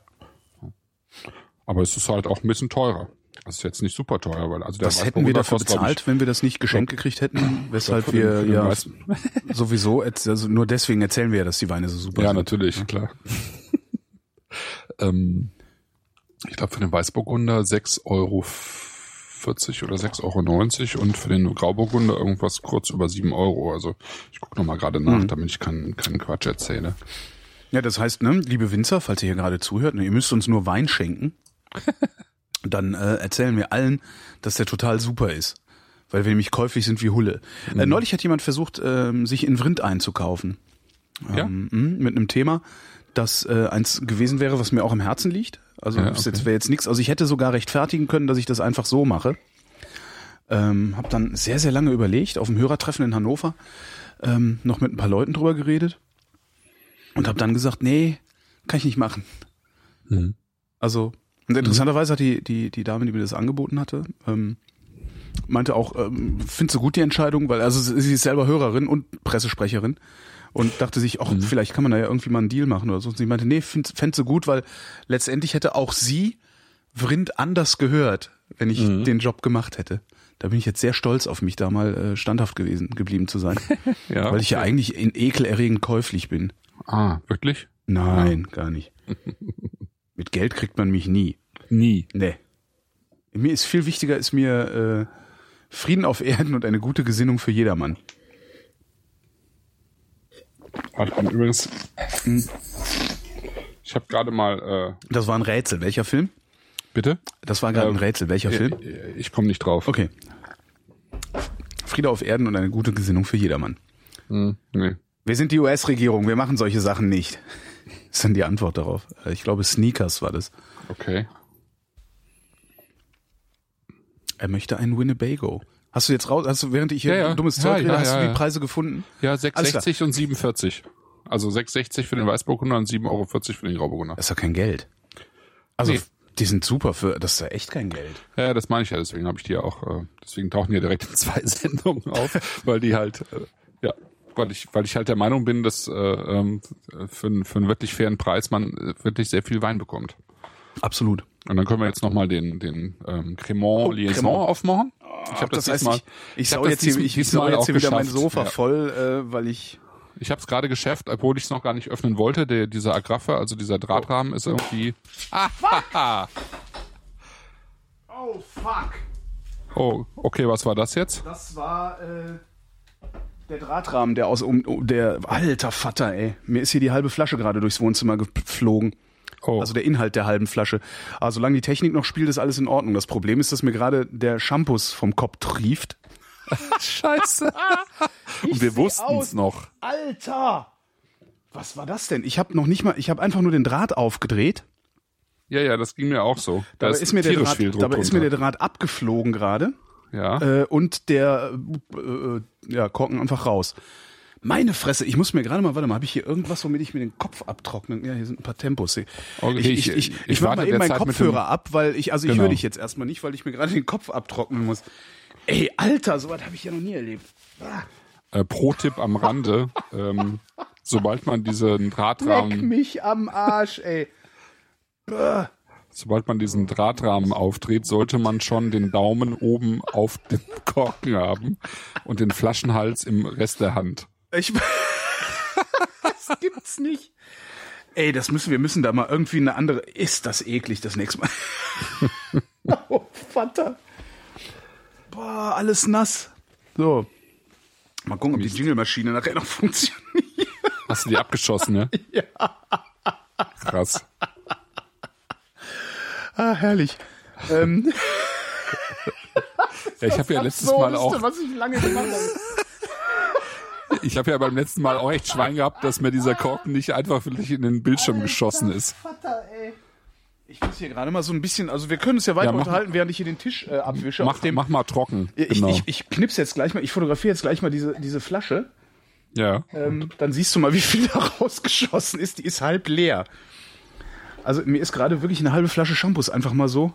Aber es ist halt auch ein bisschen teurer. Das ist jetzt nicht super teuer, weil also der Was hätten wir dafür glaub bezahlt, wenn wir das nicht geschenkt gekriegt hätten? Weshalb wir den ja <laughs> sowieso, also nur deswegen erzählen wir ja, dass die Weine so super Ja, sind. natürlich, klar. <laughs> ähm, ich glaube für den Weißburgunder 6,40 Euro oder 6,90 Euro und für den Grauburgunder irgendwas kurz über 7 Euro. Also ich gucke nochmal gerade nach, Mhm. damit ich keinen keinen Quatsch erzähle. Ja, das heißt, ne, liebe Winzer, falls ihr hier gerade zuhört, ne, ihr müsst uns nur Wein schenken. Dann äh, erzählen wir allen, dass der total super ist. Weil wir nämlich käuflich sind wie Hulle. Mhm. Äh, neulich hat jemand versucht, ähm, sich in Vrind einzukaufen. Ja? Ähm, mh, mit einem Thema, das äh, eins gewesen wäre, was mir auch im Herzen liegt. Also Ja, okay. jetzt wäre jetzt nichts. Also ich hätte sogar rechtfertigen können, dass ich das einfach so mache. Ähm, hab dann sehr, sehr lange überlegt, auf dem Hörertreffen in Hannover, ähm, noch mit ein paar Leuten drüber geredet und habe dann gesagt, nee, kann ich nicht machen. Mhm. Also und interessanterweise hat die, die, die Dame, die mir das angeboten hatte, ähm, meinte auch, ähm, findest du gut die Entscheidung, weil also sie ist selber Hörerin und Pressesprecherin und dachte sich, ach, vielleicht kann man da ja irgendwie mal einen Deal machen oder so. Und sie meinte, nee, find, fänd sie gut, weil letztendlich hätte auch sie Vrind anders gehört, wenn ich den Job gemacht hätte. Da bin ich jetzt sehr stolz auf mich, da mal äh, standhaft gewesen, geblieben zu sein. <laughs> Ja, weil ich ja eigentlich in ekelerregend käuflich bin. Ah, wirklich? Nein, gar nicht. <laughs> Mit Geld kriegt man mich nie. Nie. Nee. Mir ist viel wichtiger, ist mir äh, Frieden auf Erden und eine gute Gesinnung für jedermann. Warte übrigens. Ich habe gerade mal. Äh, Das war ein Rätsel. Welcher Film? bitte? Das war gerade Ähm, ein Rätsel. Welcher Film? Äh, Ich komme nicht drauf. Okay. Friede auf Erden und eine gute Gesinnung für jedermann. Hm, nee. Wir sind die US-Regierung, wir machen solche Sachen nicht. Ist dann die Antwort darauf. Ich glaube, Sneakers war das. Okay. Er möchte einen Winnebago. Hast du jetzt raus, hast du, während ich hier Ja, ja. ein dummes Ja, Zeug rede, ja, hast ja, du die ja. Preise gefunden? Ja, Alles klar. 6,60 und 47. Also 6,60 für den Weißburgunder und 7,40 Euro für den Grauburgunder. Das ist doch kein Geld. Also, Nee. die sind super für, das ist ja echt kein Geld. Ja, das meine ich ja, deswegen habe ich die ja auch, äh, deswegen tauchen die ja direkt in zwei <laughs> Sendungen auf, weil die halt, äh, ja, weil ich, weil ich halt der Meinung bin, dass äh, ähm, für, einen- für einen wirklich fairen Preis man äh, wirklich sehr viel Wein bekommt. Absolut. Und dann können wir jetzt nochmal den, den ähm, Cremant Liaison Cremant. aufmachen. Ich habe das, das heißt, diesmal, ich, ich hab sau das jetzt hier, ich, ich sau jetzt hier wieder mein. Sofa Ja. voll, äh, weil ich, Ich habe es gerade geschafft, obwohl ich es noch gar nicht öffnen wollte. Der, dieser Agraffe, also dieser Drahtrahmen, ist irgendwie. Ah, oh fuck. oh, okay, was war das jetzt? Das war äh, der Drahtrahmen, der aus um, um der alter Vater, ey. Mir ist hier die halbe Flasche gerade durchs Wohnzimmer geflogen. Oh, Also der Inhalt der halben Flasche. Aber solange die Technik noch spielt, ist alles in Ordnung. Das Problem ist, dass mir gerade der Shampoo vom Kopf trieft. <laughs> scheiße. <laughs> Und wir wussten es noch. Alter! Was war das denn? Ich habe noch nicht mal, ich habe einfach nur den Draht aufgedreht. Ja, ja, das ging mir auch so. Da Dabei ist, mir der Draht, dabei ist mir der. Draht abgeflogen gerade. Ja. Äh, und der äh, äh, ja, Korken einfach raus. Meine Fresse, ich muss mir gerade mal, warte mal, habe ich hier irgendwas, womit ich mir den Kopf abtrocknen? Ja, hier sind ein paar Tempos. Ich, Okay, ich, ich, ich- ich, ich ich mal eben meinen Kopfhörer ab, weil ich, also ich Genau. höre dich jetzt erstmal nicht, weil ich mir gerade den Kopf abtrocknen muss. Ey, Alter, sowas habe ich ja noch nie erlebt. Ah, Äh, Pro-Tipp am Rande. <laughs> ähm, sobald man diesen leck Drahtrahmen, mich am Arsch, ey. Bäh. Sobald man diesen Drahtrahmen aufdreht, sollte man schon den Daumen oben auf dem <laughs> Korken haben und den Flaschenhals im Rest der Hand. Ich, <laughs> das gibt's nicht. Ey, das müssen wir müssen da mal irgendwie eine andere. Ist das eklig das nächste Mal? <laughs> oh, Vater. Boah, alles nass. So. Mal gucken, ob die Jingle-Maschine nachher noch funktioniert. Hast du die abgeschossen, ne? ja? Krass. Ah, herrlich. Ähm, <laughs> Ja, ich habe ja letztes Mal auch, was ich lange gemacht habe. <laughs> ich habe ja beim letzten Mal auch echt Schwein gehabt, dass mir dieser Korken nicht einfach wirklich in den Bildschirm geschossen ist. Vater, ey. Ich muss hier gerade mal so ein bisschen, also wir können uns ja weiter Ja, unterhalten, während ich hier den Tisch äh, abwische. Mach, dem, mach mal trocken. ich, genau. ich, ich knips jetzt gleich mal, ich fotografiere jetzt gleich mal diese, diese Flasche. ja. Ähm, dann siehst du mal, wie viel da rausgeschossen ist. Die ist halb leer. Also mir ist gerade wirklich eine halbe Flasche Shampoos einfach mal so.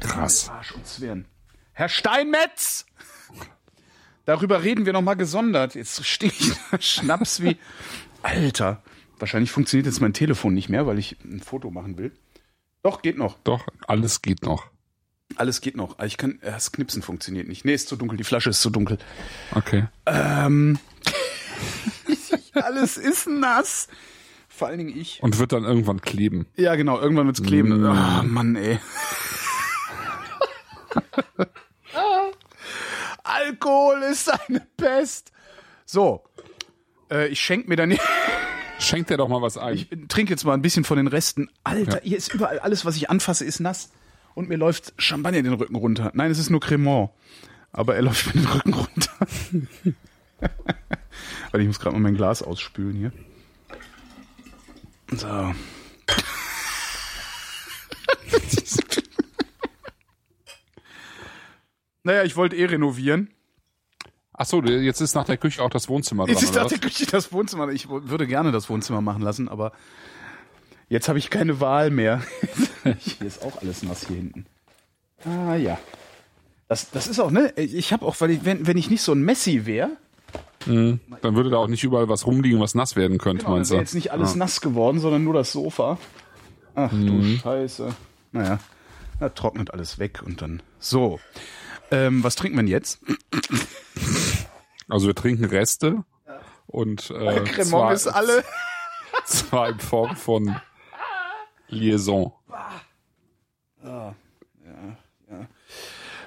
Krass. Arsch und Zwirn. Herr Steinmetz! Darüber reden wir noch mal gesondert. Jetzt stehe ich da Schnaps wie... <laughs> Alter. Wahrscheinlich funktioniert jetzt mein Telefon nicht mehr, weil ich ein Foto machen will. Doch, geht noch. Doch, alles geht noch. Alles geht noch. Aber Ich kann... äh, Das Knipsen funktioniert nicht. Nee, ist zu dunkel. Die Flasche ist zu dunkel. Okay. Ähm... <laughs> Alles ist nass. Vor allen Dingen ich. Und wird dann irgendwann kleben. Ja, genau, irgendwann wird's kleben. Ah, Mann, ey. <laughs> Alkohol ist eine Pest. So. Äh, ich schenk mir dann. Schenk dir doch mal was ein. Ich trinke jetzt mal ein bisschen von den Resten. Alter, hier ist überall alles, was ich anfasse, ist nass. Und mir läuft Champagner den Rücken runter. Nein, es ist nur Cremant. Aber er läuft mir den Rücken runter. <laughs> Weil ich muss gerade mal mein Glas ausspülen hier. So. <laughs> naja, ich wollte eh renovieren. Ach so, jetzt ist nach der Küche auch das Wohnzimmer dran, Jetzt ist nach der Küche das Wohnzimmer. Ich würde gerne das Wohnzimmer machen lassen, aber jetzt habe ich keine Wahl mehr. <laughs> hier ist auch alles nass hier hinten. Ah ja. Das, das ist auch, ne? Ich habe auch, weil ich, wenn, wenn ich nicht so ein Messi wäre, Dann würde da auch nicht überall was rumliegen, was nass werden könnte, genau, meinst du? jetzt nicht alles nass geworden, sondern nur das Sofa. Ach du Scheiße. Naja, da trocknet alles weg und dann. So. Ähm, was trinken wir denn jetzt? Also wir trinken Reste und äh, zwar, ist alle. <laughs> zwar in Form von Liaison.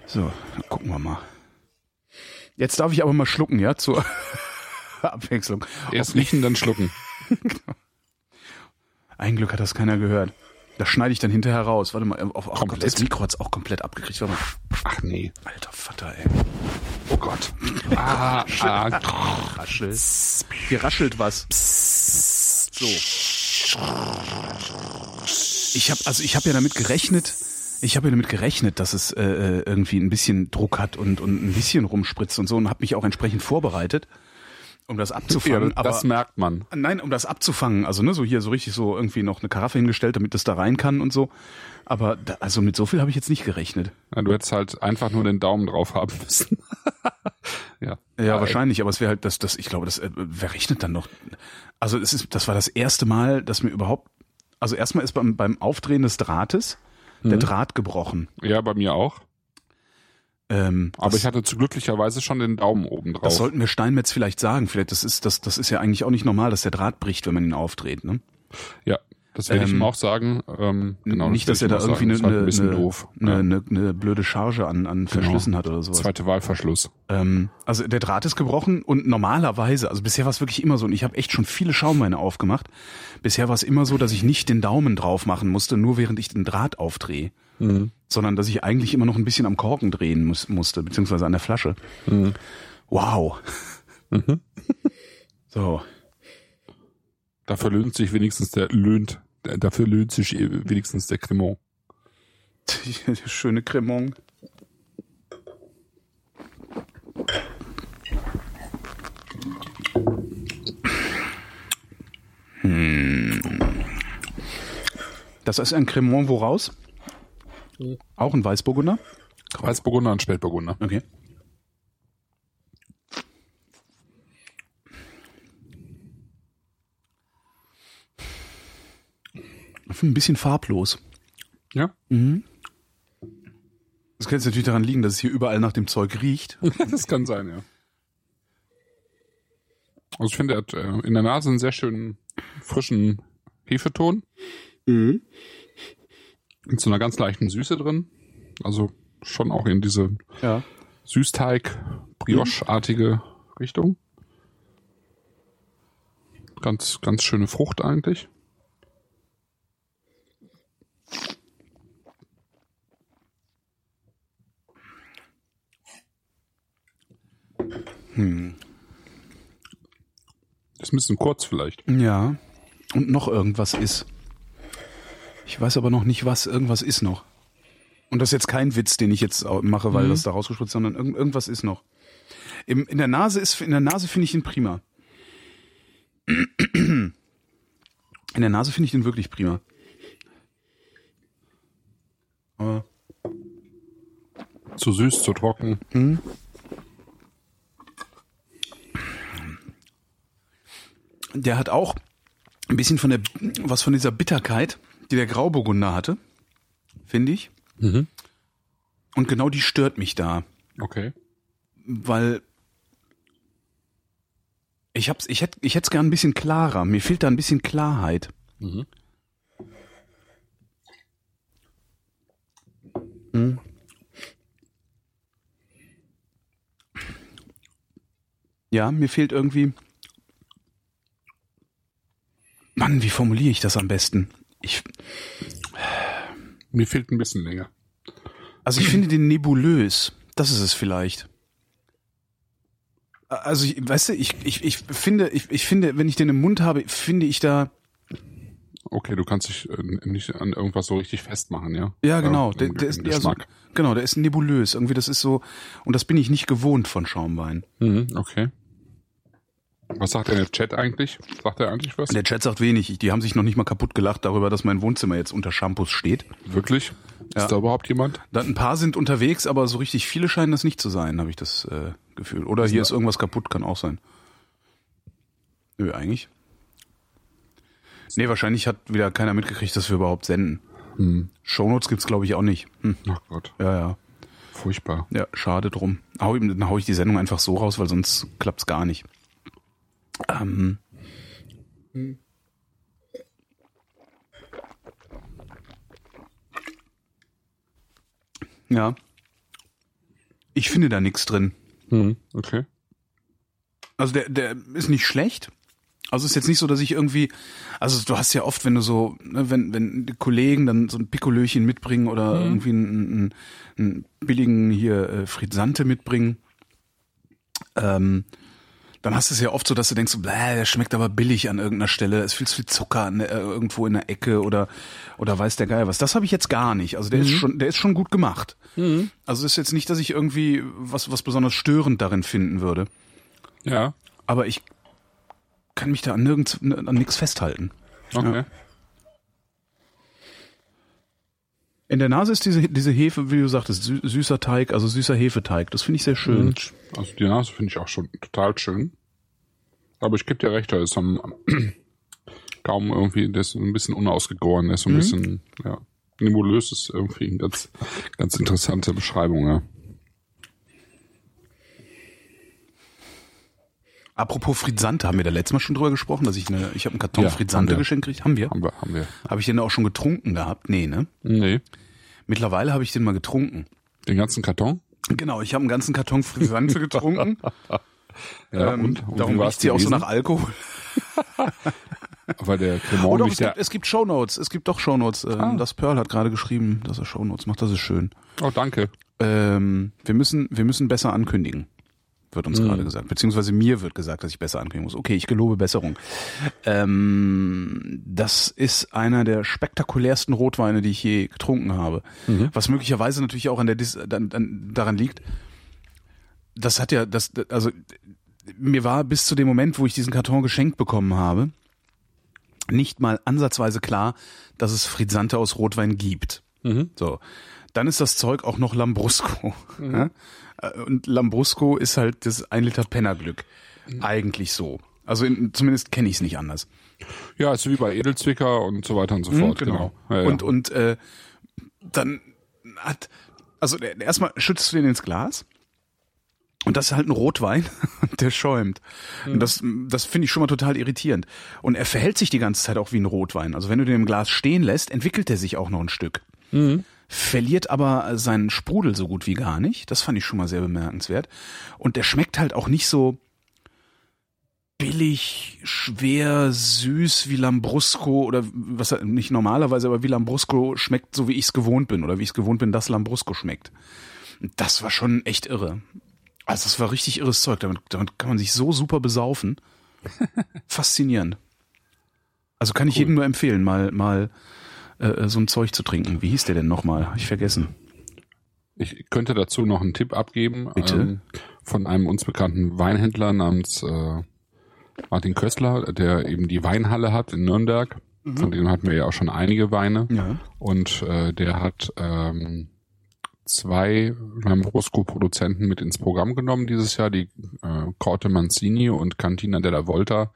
So, dann gucken wir mal. Jetzt darf ich aber mal schlucken, ja, zur <laughs> Abwechslung. Erst riechen, dann schlucken. <laughs> Ein Glück hat das keiner gehört. Das schneide ich dann hinterher raus. Warte mal, auf, auf Komplett? das Mikro hat's auch komplett abgekriegt. Warte mal. Ach nee. Alter Vater, ey. Oh Gott. Ah, ah, Raschel. Hier raschelt was. So. Ich habe also ich habe ja damit gerechnet. Ich habe ja damit gerechnet, dass es äh, äh, irgendwie ein bisschen Druck hat und und ein bisschen rumspritzt und so und habe mich auch entsprechend vorbereitet, um das abzufangen. ja, das merkt man. Nein, um das abzufangen. Also ne, so hier so richtig so irgendwie noch eine Karaffe hingestellt, damit das da rein kann und so. Aber da, also mit so viel habe ich jetzt nicht gerechnet. Ja, du hättest halt einfach nur den Daumen drauf haben müssen. <laughs> ja. Ja, wahrscheinlich, aber es wäre halt das, das, ich glaube, das, äh, wer rechnet dann noch? Also es ist, das war das erste Mal, dass mir überhaupt, also erstmal ist beim, beim Aufdrehen des Drahtes der Draht gebrochen. Ja, bei mir auch. Ähm, Aber das, ich hatte zu glücklicherweise schon den Daumen oben drauf. das sollten wir Steinmetz vielleicht sagen. Vielleicht, das ist, das, das ist ja eigentlich auch nicht normal, dass der Draht bricht, wenn man ihn aufdreht, ne? ja, das werde ich Ähm, ihm auch sagen. Ähm, genau, nicht, dass er da ich irgendwie auch eine, halt eine, ein eine, ja. eine, eine blöde Charge an, an Verschlüssen hat oder sowas. Zweite Wahlverschluss. Ähm, also der Draht ist gebrochen und normalerweise, also bisher war es wirklich immer so, und ich habe echt schon viele Schaumweine aufgemacht. Bisher war es immer so, dass ich nicht den Daumen drauf machen musste, nur während ich den Draht aufdrehe. Sondern dass ich eigentlich immer noch ein bisschen am Korken drehen muss, musste, beziehungsweise an der Flasche. Wow. <laughs> so. Dafür löhnt sich wenigstens der löhnt. Dafür löhnt sich wenigstens der Cremant. Die schöne Cremant. Hm. Das ist ein Cremant woraus? Auch ein Weißburgunder? Weißburgunder und Spätburgunder. Okay. Ein bisschen farblos. Ja. Das kann jetzt natürlich daran liegen, dass es hier überall nach dem Zeug riecht. <laughs> das kann sein, ja. Also ich finde, er hat äh, in der Nase einen sehr schönen, frischen Hefeton. Mit so einer ganz leichten Süße drin. Also schon auch in diese Ja. Süßteig, Brioche-artige Richtung. Ganz, ganz schöne Frucht eigentlich. Ist ein bisschen kurz vielleicht. Ja. Und noch irgendwas ist. Ich weiß aber noch nicht, was irgendwas ist noch. Und das ist jetzt kein Witz, den ich jetzt mache, weil das da rausgespritzt, sondern irgend, irgendwas ist noch. Im, in der Nase ist, in der Nase finde ich ihn prima. In der Nase finde ich den wirklich prima. Aber Zu süß, zu trocken. Der hat auch ein bisschen von der, was von dieser Bitterkeit, die der Grauburgunder hatte, finde ich. Und genau die stört mich da. Okay. weil ich hab's, ich hätte, ich hätte es gern ein bisschen klarer. Mir fehlt da ein bisschen Klarheit. Hm. Ja, mir fehlt irgendwie. Mann, wie formuliere ich das am besten? Ich, Mir fehlt ein bisschen länger. Also ich finde den nebulös. Das ist es vielleicht. Also ich, weißt du, ich, ich, ich finde, ich, ich finde, wenn ich den im Mund habe, finde ich da. Okay, du kannst dich äh, nicht an irgendwas so richtig festmachen, ja? Ja, genau. im- der, der ist eher so, Geschmack. genau, der ist nebulös. Irgendwie, das ist so, und das bin ich nicht gewohnt von Schaumwein. Mhm, okay. Was sagt denn der Chat eigentlich? Sagt er eigentlich was? Der Chat sagt wenig. Die haben sich noch nicht mal kaputt gelacht darüber, dass mein Wohnzimmer jetzt unter Shampoos steht. Wirklich? Ja. Ist da überhaupt jemand? Da, ein paar sind unterwegs, aber so richtig viele scheinen das nicht zu sein, habe ich das äh, Gefühl. Oder hier ist irgendwas kaputt, kann auch sein. Nö, eigentlich. Nee, wahrscheinlich hat wieder keiner mitgekriegt, dass wir überhaupt senden. Hm. Shownotes gibt's glaube ich auch nicht. Hm. Ach Gott, Ja, ja. furchtbar. Ja, schade drum. Hau, dann hau ich die Sendung einfach so raus, weil sonst klappt's gar nicht. Ähm, mhm. Ja. Ich finde da nichts drin. Hm, okay. Also der, der ist nicht schlecht. Also es ist jetzt nicht so, dass ich irgendwie, also du hast ja oft, wenn du so, ne, wenn, wenn Kollegen dann so ein Pikolöchen mitbringen oder mhm. irgendwie einen, einen, einen, billigen hier äh, Fritzante mitbringen, ähm, dann hast du es ja oft so, dass du denkst, bläh, der schmeckt aber billig an irgendeiner Stelle, es ist viel zu viel Zucker an, äh, irgendwo in der Ecke oder oder weiß der Geil was. Das habe ich jetzt gar nicht. Also der ist schon, der ist schon gut gemacht. Also ist jetzt nicht, dass ich irgendwie was was besonders störend darin finden würde. Ja. Aber ich kann mich da an nirgends an nichts festhalten. Okay. In der Nase ist diese diese Hefe, wie du sagtest, sü süßer Teig, also süßer Hefeteig. Das finde ich sehr schön. Und also die Nase finde ich auch schon total schön. Aber ich gebe dir recht, da ist am <clears throat> kaum irgendwie, der ist ein bisschen unausgegoren, der ist so ein bisschen, ja, nebulös ist irgendwie eine ganz, ganz interessante Beschreibung, ja. Apropos Frizzante, haben wir da letztes Mal schon drüber gesprochen, dass ich eine, ich habe einen Karton Ja, wir. geschenkt gekriegt. Haben wir? Haben wir, haben wir. Habe ich den auch schon getrunken gehabt? Nee, ne? Nee. Mittlerweile habe ich den mal getrunken. Den ganzen Karton? Genau, ich habe einen ganzen Karton Frizzante getrunken. <laughs> Ja, ähm, und? und darum riecht sie auch so nach Alkohol. <laughs> Aber der Cremant Oh doch, es gibt, es gibt Shownotes. Es gibt doch Shownotes. Ähm, Ah. Das Pearl hat gerade geschrieben, dass er Shownotes macht. Das ist schön. oh danke. Ähm, wir müssen, wir müssen besser ankündigen, wird uns Mhm. gerade gesagt. Beziehungsweise mir wird gesagt, dass ich besser ankündigen muss. Okay, ich gelobe Besserung. Ähm, das ist einer der spektakulärsten Rotweine, die ich je getrunken habe. Mhm. Was möglicherweise natürlich auch an der Dis dann, dann, daran liegt. Das hat ja, das, also mir war bis zu dem Moment, wo ich diesen Karton geschenkt bekommen habe, nicht mal ansatzweise klar, dass es Frizzante aus Rotwein gibt. So. Dann ist das Zeug auch noch Lambrusco. Ja? Äh, Und Lambrusco ist halt das ein Liter Pennerglück. Eigentlich so. Also in, zumindest kenne ich es nicht anders. Ja, ist wie bei Edelzwicker und so weiter und so fort. Genau. Ja, ja. Und, und äh, dann hat, also erstmal schützt du den ins Glas. Und das ist halt ein Rotwein, <laughs> der schäumt. Und das, das finde ich schon mal total irritierend. Und er verhält sich die ganze Zeit auch wie ein Rotwein. Also wenn du den im Glas stehen lässt, entwickelt er sich auch noch ein Stück. Verliert aber seinen Sprudel so gut wie gar nicht. Das fand ich schon mal sehr bemerkenswert. Und der schmeckt halt auch nicht so billig, schwer, süß wie Lambrusco oder was nicht normalerweise, aber wie Lambrusco schmeckt, so wie ich es gewohnt bin oder wie ich es gewohnt bin, dass Lambrusco schmeckt. Das war schon echt irre. Also das war richtig irres Zeug. Damit, damit kann man sich so super besaufen. <laughs> Faszinierend. Also kann ich jedem nur empfehlen, mal mal äh, so ein Zeug zu trinken. Wie hieß der denn nochmal? Hab ich vergessen. Ich könnte dazu noch einen Tipp abgeben Bitte? Ähm, von einem uns bekannten Weinhändler namens äh, Martin Köstler, der eben die Weinhalle hat in Nürnberg. Von dem hatten wir ja auch schon einige Weine. Ja. Und äh, der hat ähm, zwei Lambrusco-Produzenten mit ins Programm genommen dieses Jahr, die äh, Corte Mancini und Cantina della Volta.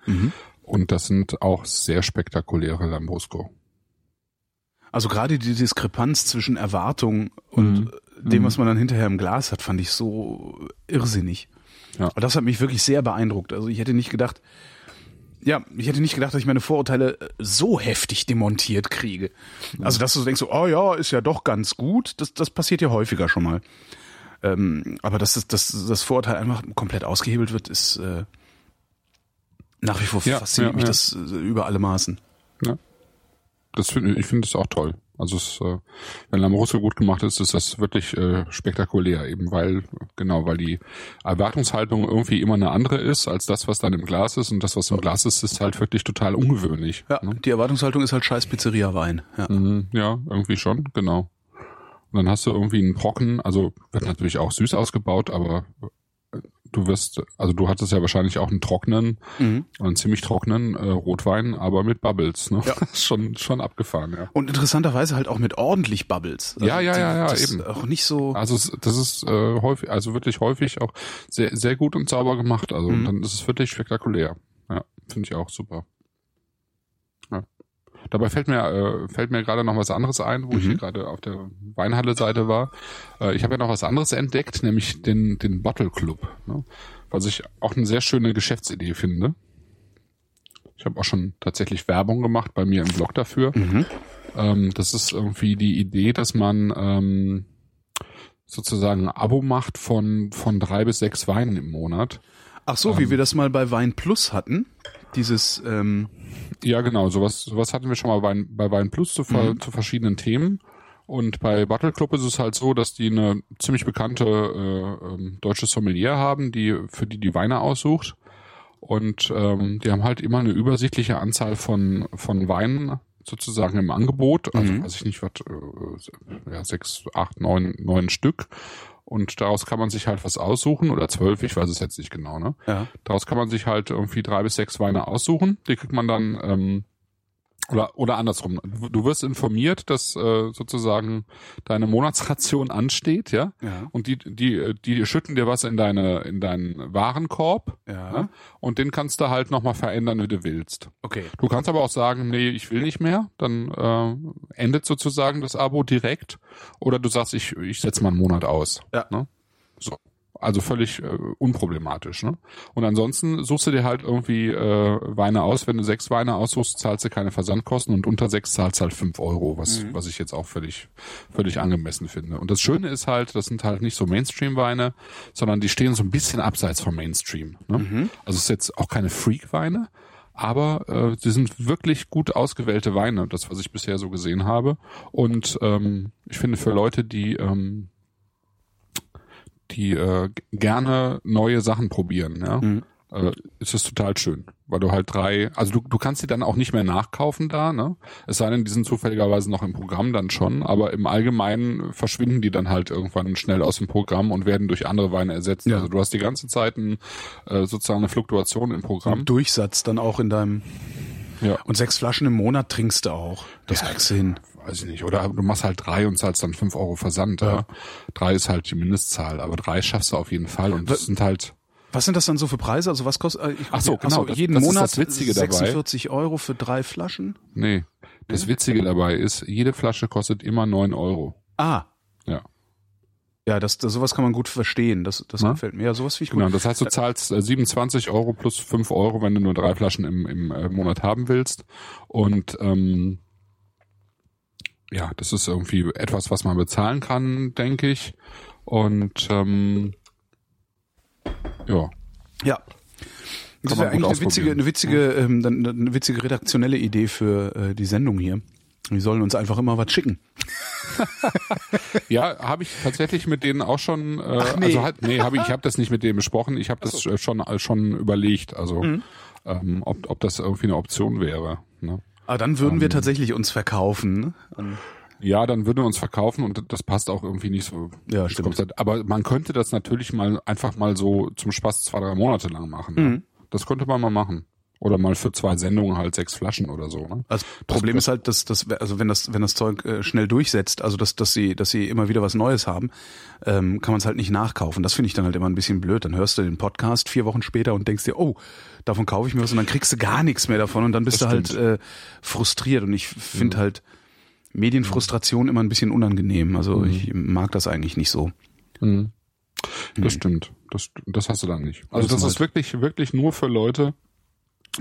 Und das sind auch sehr spektakuläre Lambrusco. Also gerade die Diskrepanz zwischen Erwartung und Mhm. dem, was man dann hinterher im Glas hat, fand ich so irrsinnig. Ja. Und das hat mich wirklich sehr beeindruckt. Also ich hätte nicht gedacht, ja, ich hätte nicht gedacht, dass ich meine Vorurteile äh, so heftig demontiert kriege. Also dass du so denkst, so, oh ja, ist ja doch ganz gut. Das, das passiert ja häufiger schon mal. Ähm, aber dass das, dass das Vorurteil einfach komplett ausgehebelt wird, ist äh, nach wie vor Ja, fasziniert ja, mich ja. das äh, über alle Maßen. Ja. Das finde ich finde es auch toll. Also es, äh, wenn Lambrusco gut gemacht ist, ist das wirklich äh, spektakulär, eben weil genau, weil die Erwartungshaltung irgendwie immer eine andere ist als das, was dann im Glas ist und das, was im Glas ist, ist halt wirklich total ungewöhnlich. Ja, ne? die Erwartungshaltung ist halt scheiß Pizzeria-Wein. Ja. Mhm, ja, irgendwie schon, genau. Und dann hast du irgendwie einen Brocken, also wird natürlich auch süß ausgebaut, aber du wirst, also du hattest ja wahrscheinlich auch einen trockenen, Mhm. einen ziemlich trockenen äh, Rotwein, aber mit Bubbles, ne? Ja. <laughs> schon, schon abgefahren, ja. Und interessanterweise halt auch mit ordentlich Bubbles. Also Ja, ja, ja, ja, das eben. Auch nicht so. Also das ist äh, häufig, also wirklich häufig auch sehr, sehr gut und sauber gemacht. Also Mhm. und dann ist es wirklich spektakulär. Ja, finde ich auch super. Dabei fällt mir äh, fällt mir gerade noch was anderes ein, wo ich Mhm. hier gerade auf der Weinhalle-Seite war. Äh, ich habe ja noch was anderes entdeckt, nämlich den den Bottle Club, ne? was ich auch eine sehr schöne Geschäftsidee finde. Ich habe auch schon tatsächlich Werbung gemacht bei mir im Blog dafür. Mhm. Ähm, das ist irgendwie die Idee, dass man ähm, sozusagen ein Abo macht von, von drei bis sechs Weinen im Monat. Ach so, wie wir das mal bei Wein Plus hatten. Dieses, ähm, Ja, genau, sowas, sowas hatten wir schon mal bei, bei Wein Plus zu, ver- zu verschiedenen Themen. Und bei Bottle Club ist es halt so, dass die eine ziemlich bekannte äh, ähm, deutsche Sommelier haben, die für die die Weine aussucht. Und ähm, die haben halt immer eine übersichtliche Anzahl von von Weinen sozusagen im Angebot. Also weiß ich nicht, was äh, ja, sechs, acht, neun, neun Stück. Und daraus kann man sich halt was aussuchen oder zwölf, ich weiß es jetzt nicht genau. Ne? ja. Daraus kann man sich halt irgendwie drei bis sechs Weine aussuchen. Die kriegt man dann ähm, oder oder andersrum. Du wirst informiert, dass äh, sozusagen deine Monatsration ansteht, ja. Ja. Und die die die schütten dir was in deine in deinen Warenkorb. Ja. ne? Und den kannst du halt nochmal verändern, wie du willst. Okay. Du kannst aber auch sagen, nee, ich will nicht mehr. Dann äh, endet sozusagen das Abo direkt. Oder du sagst, ich ich setze mal einen Monat aus. Ja. Ne? So. Also völlig äh, unproblematisch. Ne? Und ansonsten suchst du dir halt irgendwie äh, Weine aus. Wenn du sechs Weine aussuchst, zahlst du keine Versandkosten und unter sechs zahlst halt fünf Euro, was, was ich jetzt auch völlig, völlig angemessen finde. Und das Schöne ist halt, das sind halt nicht so Mainstream-Weine, sondern die stehen so ein bisschen abseits vom Mainstream. Ne? Also es ist jetzt auch keine Freak-Weine, aber äh, sie sind wirklich gut ausgewählte Weine, das, was ich bisher so gesehen habe. Und ähm, ich finde für Leute, die ähm, die äh, gerne neue Sachen probieren, ja, äh, ist es total schön, weil du halt drei, also du, du kannst sie dann auch nicht mehr nachkaufen da, ne? Es sei denn, die sind zufälligerweise noch im Programm dann schon, aber im Allgemeinen verschwinden die dann halt irgendwann schnell aus dem Programm und werden durch andere Weine ersetzt. Ja. Also du hast die ganze Zeit ein, äh, sozusagen eine Fluktuation im Programm. Durchsatz dann auch in deinem. Ja. Und sechs Flaschen im Monat trinkst du auch. Das Ja. kriegst du hin. Weiß ich nicht. Oder du machst halt drei und zahlst dann fünf Euro Versand. Ja. Drei ist halt die Mindestzahl, aber drei schaffst du auf jeden Fall. Und das sind halt Was sind das dann so für Preise? Also was kostet? äh, Ich, Ach so, genau, das- jeden das ist Monat das Witzige dabei. 46 Euro für drei Flaschen. Nee. Das Witzige dabei ist, jede Flasche kostet immer neun Euro. Ah, Ja. ja, das, das sowas kann man gut verstehen. Das, das Na? gefällt mir. Ja, sowas finde ich gut. Genau. Das heißt, du zahlst äh, 27 Euro plus fünf Euro, wenn du nur drei Flaschen im, im äh, Monat haben willst. Und ähm, ja, das ist irgendwie etwas, was man bezahlen kann, denke ich. Und ähm, ja. Ja. Das wäre eigentlich eine witzige, eine witzige, ähm, dann eine witzige redaktionelle Idee für äh, die Sendung hier. Die sollen uns einfach immer was schicken. <laughs> Ja, habe ich tatsächlich mit denen auch schon. Äh, Ach, nee. Also halt, nee, habe ich, ich habe das nicht mit denen besprochen. Ich habe das äh, schon äh, schon überlegt. Also Mhm. ähm, ob ob das irgendwie eine Option wäre. Ne? Aber dann würden Ähm. wir tatsächlich uns verkaufen. ne? Ja, dann würden wir uns verkaufen und das passt auch irgendwie nicht so. Ja, stimmt. Aber man könnte das natürlich mal einfach mal so zum Spaß zwei, drei Monate lang machen. Mhm. Ne? Das könnte man mal machen. Oder mal für zwei Sendungen halt sechs Flaschen oder so. Ne? Das Problem ist halt, dass das, also wenn das, wenn das Zeug äh, schnell durchsetzt, also dass, dass sie, dass sie immer wieder was Neues haben, ähm, kann man es halt nicht nachkaufen. Das finde ich dann halt immer ein bisschen blöd. Dann hörst du den Podcast vier Wochen später und denkst dir, oh, davon kaufe ich mir was und dann kriegst du gar nichts mehr davon und dann bist Das du halt äh, frustriert. Und ich finde halt Medienfrustration immer ein bisschen unangenehm. Also ich mag das eigentlich nicht so. Mhm. Das stimmt. Das, das hast du dann nicht. Also das halt- ist wirklich, wirklich nur für Leute,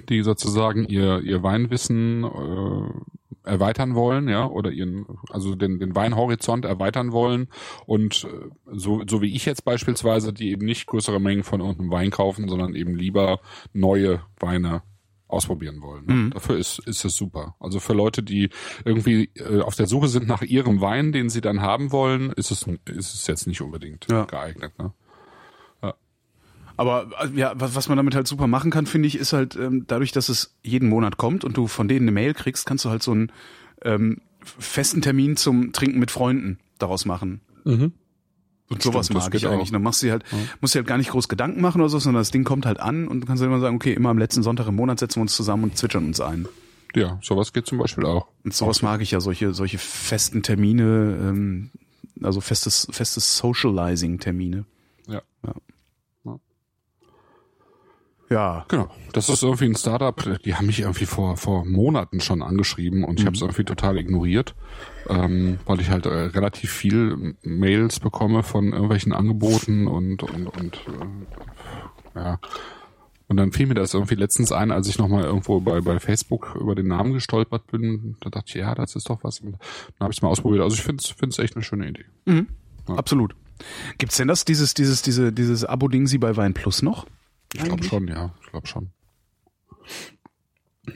die sozusagen ihr, ihr Weinwissen äh, erweitern wollen, ja, oder ihren, also den, den Weinhorizont erweitern wollen und äh, so, so wie ich jetzt beispielsweise, die eben nicht größere Mengen von irgendeinem Wein kaufen, sondern eben lieber neue Weine ausprobieren wollen. Ne? Dafür ist, ist es super. Also für Leute, die irgendwie äh, auf der Suche sind nach ihrem Wein, den sie dann haben wollen, ist es, ist es jetzt nicht unbedingt Ja. geeignet. Ne? Aber äh, ja, was, was man damit halt super machen kann, finde ich, ist halt ähm, dadurch, dass es jeden Monat kommt und du von denen eine Mail kriegst, kannst du halt so einen ähm, festen Termin zum Trinken mit Freunden daraus machen. Und sowas Stimmt, mag ich eigentlich. auch. Dann machst du halt, musst dir halt gar nicht groß Gedanken machen oder so, sondern das Ding kommt halt an und du kannst halt immer sagen, okay, immer am letzten Sonntag im Monat setzen wir uns zusammen und zwitschern uns ein. Ja, sowas geht zum Beispiel auch. Und sowas mag ich ja, solche, solche festen Termine, ähm, also festes, festes Socializing-Termine. Ja. Ja. Genau. Das ist irgendwie ein Startup, die haben mich irgendwie vor, vor Monaten schon angeschrieben und ich habe es irgendwie total ignoriert, ähm, weil ich halt äh, relativ viel Mails bekomme von irgendwelchen Angeboten und, und, und äh, ja. Und dann fiel mir das irgendwie letztens ein, als ich nochmal irgendwo bei, bei Facebook über den Namen gestolpert bin. Da dachte ich, ja, das ist doch was. Und dann habe ich es mal ausprobiert. Also ich finde es echt eine schöne Idee. Absolut. Gibt's denn das, dieses, dieses, diese, dieses Abo-Ding Sie bei Wein Plus noch? Ich glaube schon, ja. Ich glaube schon.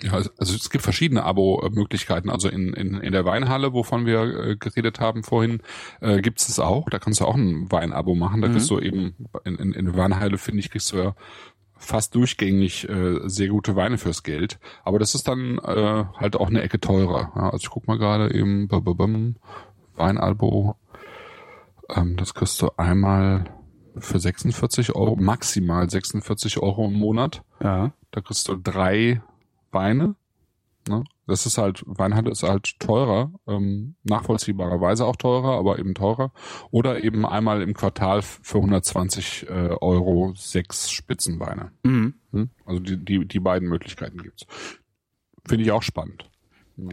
Ja, also es gibt verschiedene Abo-Möglichkeiten. Also in, in, in der Weinhalle, wovon wir äh, geredet haben vorhin, äh, gibt es es auch. Da kannst du auch ein Weinabo machen. Da Mhm. kriegst du eben, in, in, in der Weinhalle, finde ich, kriegst du ja fast durchgängig äh, sehr gute Weine fürs Geld. Aber das ist dann äh, halt auch eine Ecke teurer. Ja, also ich guck mal gerade eben, Weinalbo. Ähm, das kriegst du einmal für 46 Euro, maximal 46 Euro im Monat. Ja. Da kriegst du drei Weine. Ne? Das ist halt, Weinhandel ist halt teurer, ähm, nachvollziehbarerweise auch teurer, aber eben teurer. Oder eben einmal im Quartal für 120 äh, Euro sechs Spitzenweine. Mhm. Hm? Also die, die, die beiden Möglichkeiten gibt's. Finde ich auch spannend. Hm.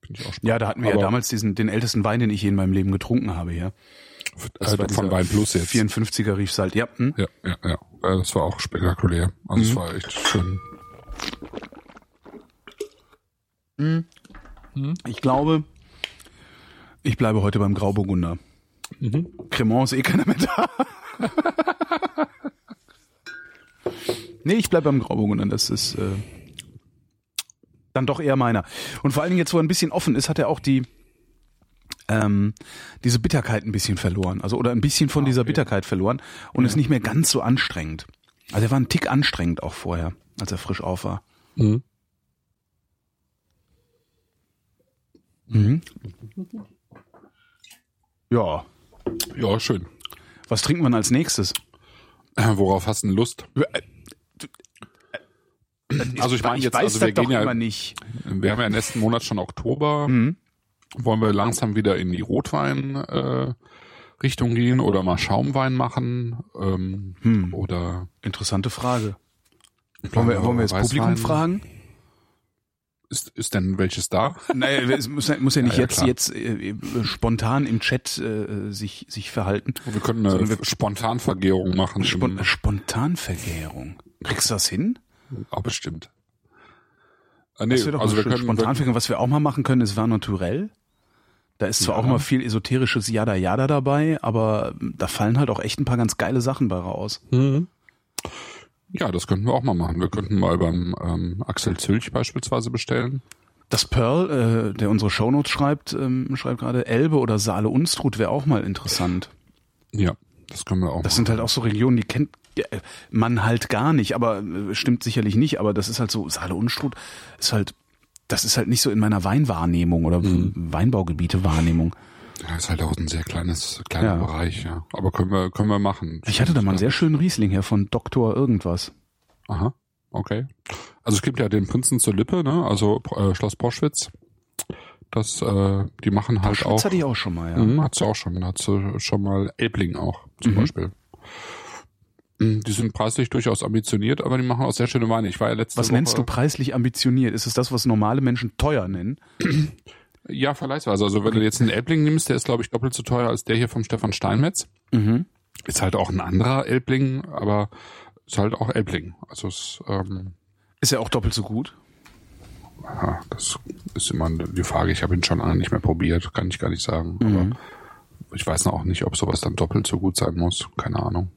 Finde ich auch spannend. Ja, da hatten wir ja Aber, damals diesen, den ältesten Wein, den ich je in meinem Leben getrunken habe, ja. Äh, von dieser Wein Plus jetzt. 54er Riefsalt, ja. Hm? Ja, ja, ja. Das war auch spektakulär. Also Mhm. es war echt schön. Ich glaube, ich bleibe heute beim Grauburgunder. Mhm. Cremant ist eh keiner mehr da. nee, ich bleibe beim Grauburgunder. Das ist äh, dann doch eher meiner. Und vor allen Dingen jetzt, wo er ein bisschen offen ist, hat er auch die ähm, diese Bitterkeit ein bisschen verloren. Also oder ein bisschen von dieser Bitterkeit verloren und ist nicht mehr ganz so anstrengend. Also er war ein Tick anstrengend auch vorher, als er frisch auf war. Mhm. Mhm. Ja. Ja, schön. Was trinkt man als nächstes? Äh, Worauf hast du denn Lust? Also ich meine jetzt, weiß also wir gehen ja, immer nicht. wir haben ja nächsten Monat schon Oktober. Mhm. Wollen wir langsam wieder in die Rotwein äh, gehen oder mal Schaumwein machen? Ähm, Hm. Oder Interessante Frage. Wollen wir, wollen wir jetzt? Publikum fragen? Ist, ist denn welches da? <laughs> Nein, es muss, ja- muss ja nicht Ja, ja, jetzt, klar. jetzt äh, spontan im Chat äh, sich, sich verhalten. Wir können eine wir- Spontanvergärung machen. Spon Spontanvergärung. Kriegst du das hin? ah, bestimmt. Ah, nee, also wir können, Spontanvergärung. Was wir auch mal machen können, ist Vin naturel. Da ist zwar Ja. auch mal viel esoterisches Yada Yada dabei, aber da fallen halt auch echt ein paar ganz geile Sachen bei raus. Mhm. Ja, das könnten wir auch mal machen. Wir könnten mal beim ähm, Axel Zülch beispielsweise bestellen. Das Pearl, äh, der unsere Shownotes schreibt, ähm, schreibt gerade Elbe oder Saale Unstrut wäre auch mal interessant. Ja, das können wir auch Das machen. sind halt auch so Regionen, die kennt äh, man halt gar nicht, aber äh, stimmt sicherlich nicht, aber das ist halt so, Saale Unstrut ist halt, das ist halt nicht so in meiner Weinwahrnehmung oder Mhm. Weinbaugebiete-Wahrnehmung. Ja, ist halt auch ein sehr kleines, kleiner Ja. Bereich, ja. Aber können wir, können wir machen. Ich hatte da mal einen sehr schönen Riesling her von Doktor irgendwas. Aha, okay. Also es gibt ja den Prinzen zur Lippe, ne? Also äh, Schloss Poschwitz. Das, äh, die machen halt Schwitz auch. hatte ich auch schon mal, ja. Mhm, hat sie auch schon. Hat sie schon mal Elbling auch, zum Mhm. Beispiel. Mhm, Die sind preislich durchaus ambitioniert, aber die machen auch sehr schöne Weine. Ich war ja letzte Was Woche, nennst du preislich ambitioniert? Ist es das, was normale Menschen teuer nennen? Ja, vergleichsweise. Also wenn du jetzt einen Elbling nimmst, der ist, glaube ich, doppelt so teuer als der hier vom Stefan Steinmetz. Mhm. Ist halt auch ein anderer Elbling, aber ist halt auch Elbling. Also es, ähm, Ist ja auch doppelt so gut. ja, das ist immer die Frage. Ich habe ihn schon lange nicht mehr probiert, kann ich gar nicht sagen. Aber ich weiß noch auch nicht, ob sowas dann doppelt so gut sein muss. Keine Ahnung.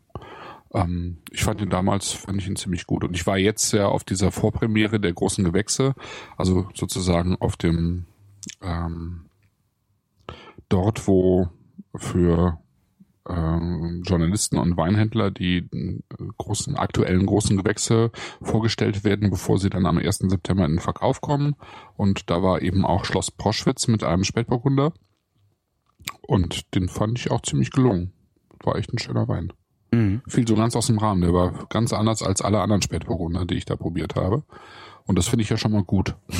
Ähm, ich fand ihn damals, fand ich ihn ziemlich gut. Und ich war jetzt ja auf dieser Vorpremiere der großen Gewächse, also sozusagen auf dem ähm, dort, wo für ähm, Journalisten und Weinhändler die äh, großen aktuellen großen Gewächse vorgestellt werden, bevor sie dann am 1. September in den Verkauf kommen. Und da war eben auch Schloss Proschwitz mit einem Spätburgunder. Und den fand ich auch ziemlich gelungen. War echt ein schöner Wein. Mhm. Fiel so ganz aus dem Rahmen. Der war ganz anders als alle anderen Spätburgunder, die ich da probiert habe. Und das finde ich ja schon mal gut. <laughs>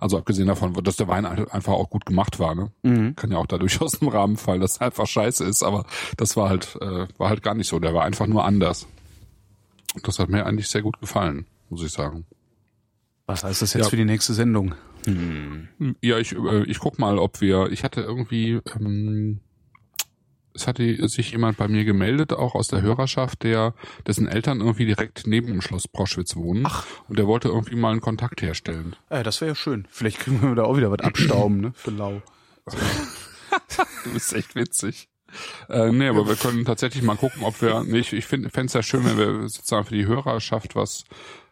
Also abgesehen davon, dass der Wein einfach auch gut gemacht war. Ne? Mhm. Kann ja auch da durchaus <laughs> im Rahmen fallen, dass er einfach scheiße ist. Aber das war halt, äh, war halt gar nicht so. Der war einfach nur anders. Und das hat mir eigentlich sehr gut gefallen, muss ich sagen. Was heißt das jetzt Ja. für die nächste Sendung? Ja, ich, äh, ich guck mal, ob wir, ich hatte irgendwie, ähm, es hatte sich jemand bei mir gemeldet, auch aus der Hörerschaft, der, dessen Eltern irgendwie direkt neben dem Schloss Proschwitz wohnen. Ach. Und der wollte irgendwie mal einen Kontakt herstellen. Äh, das wäre ja schön. Vielleicht kriegen wir da auch wieder was abstauben, ne? Für lau. <laughs> Du bist echt witzig. Äh, nee, aber wir können tatsächlich mal gucken, ob wir, nee, ich, ich finde es ja schön, wenn wir sozusagen für die Hörerschaft was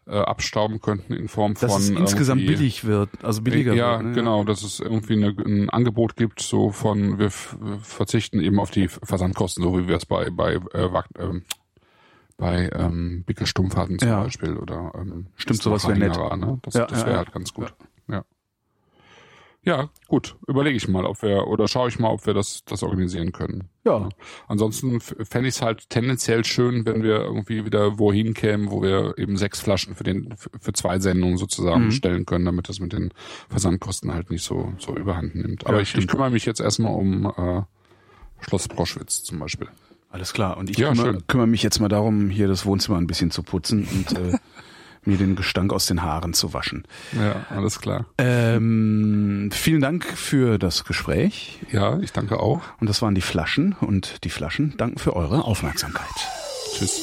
äh, abstauben könnten in Form Dass von es insgesamt billig wird, also billiger ja, wird. ne? genau, dass es irgendwie eine, ein Angebot gibt, so von wir verzichten eben auf die Versandkosten, so wie wir es bei bei äh, Wag- ähm, bei ähm, Wickelstumpf-Fahrten zum Ja. Beispiel oder ähm, Stimmt, sowas wäre nett. Ne? Das, Ja, das wäre ja. halt ganz gut. Ja. Ja, gut. Überlege ich mal, ob wir oder schaue ich mal, ob wir das das organisieren können. Ja. Ansonsten fände ich es halt tendenziell schön, wenn wir irgendwie wieder wohin kämen, wo wir eben sechs Flaschen für den für zwei Sendungen sozusagen Mhm. bestellen können, damit das mit den Versandkosten halt nicht so so überhand nimmt. Aber Ja, ich, ich kümmere mich jetzt erstmal um äh, Schloss Broschwitz zum Beispiel. Alles klar. Und ich Ja, kümmere, kümmere mich jetzt mal darum, hier das Wohnzimmer ein bisschen zu putzen und äh, <laughs> mir den Gestank aus den Haaren zu waschen. Ja, alles klar. Ähm, vielen Dank für das Gespräch. Ja, ich danke auch. Und das waren die Flaschen. Und die Flaschen danken für eure Aufmerksamkeit. Tschüss.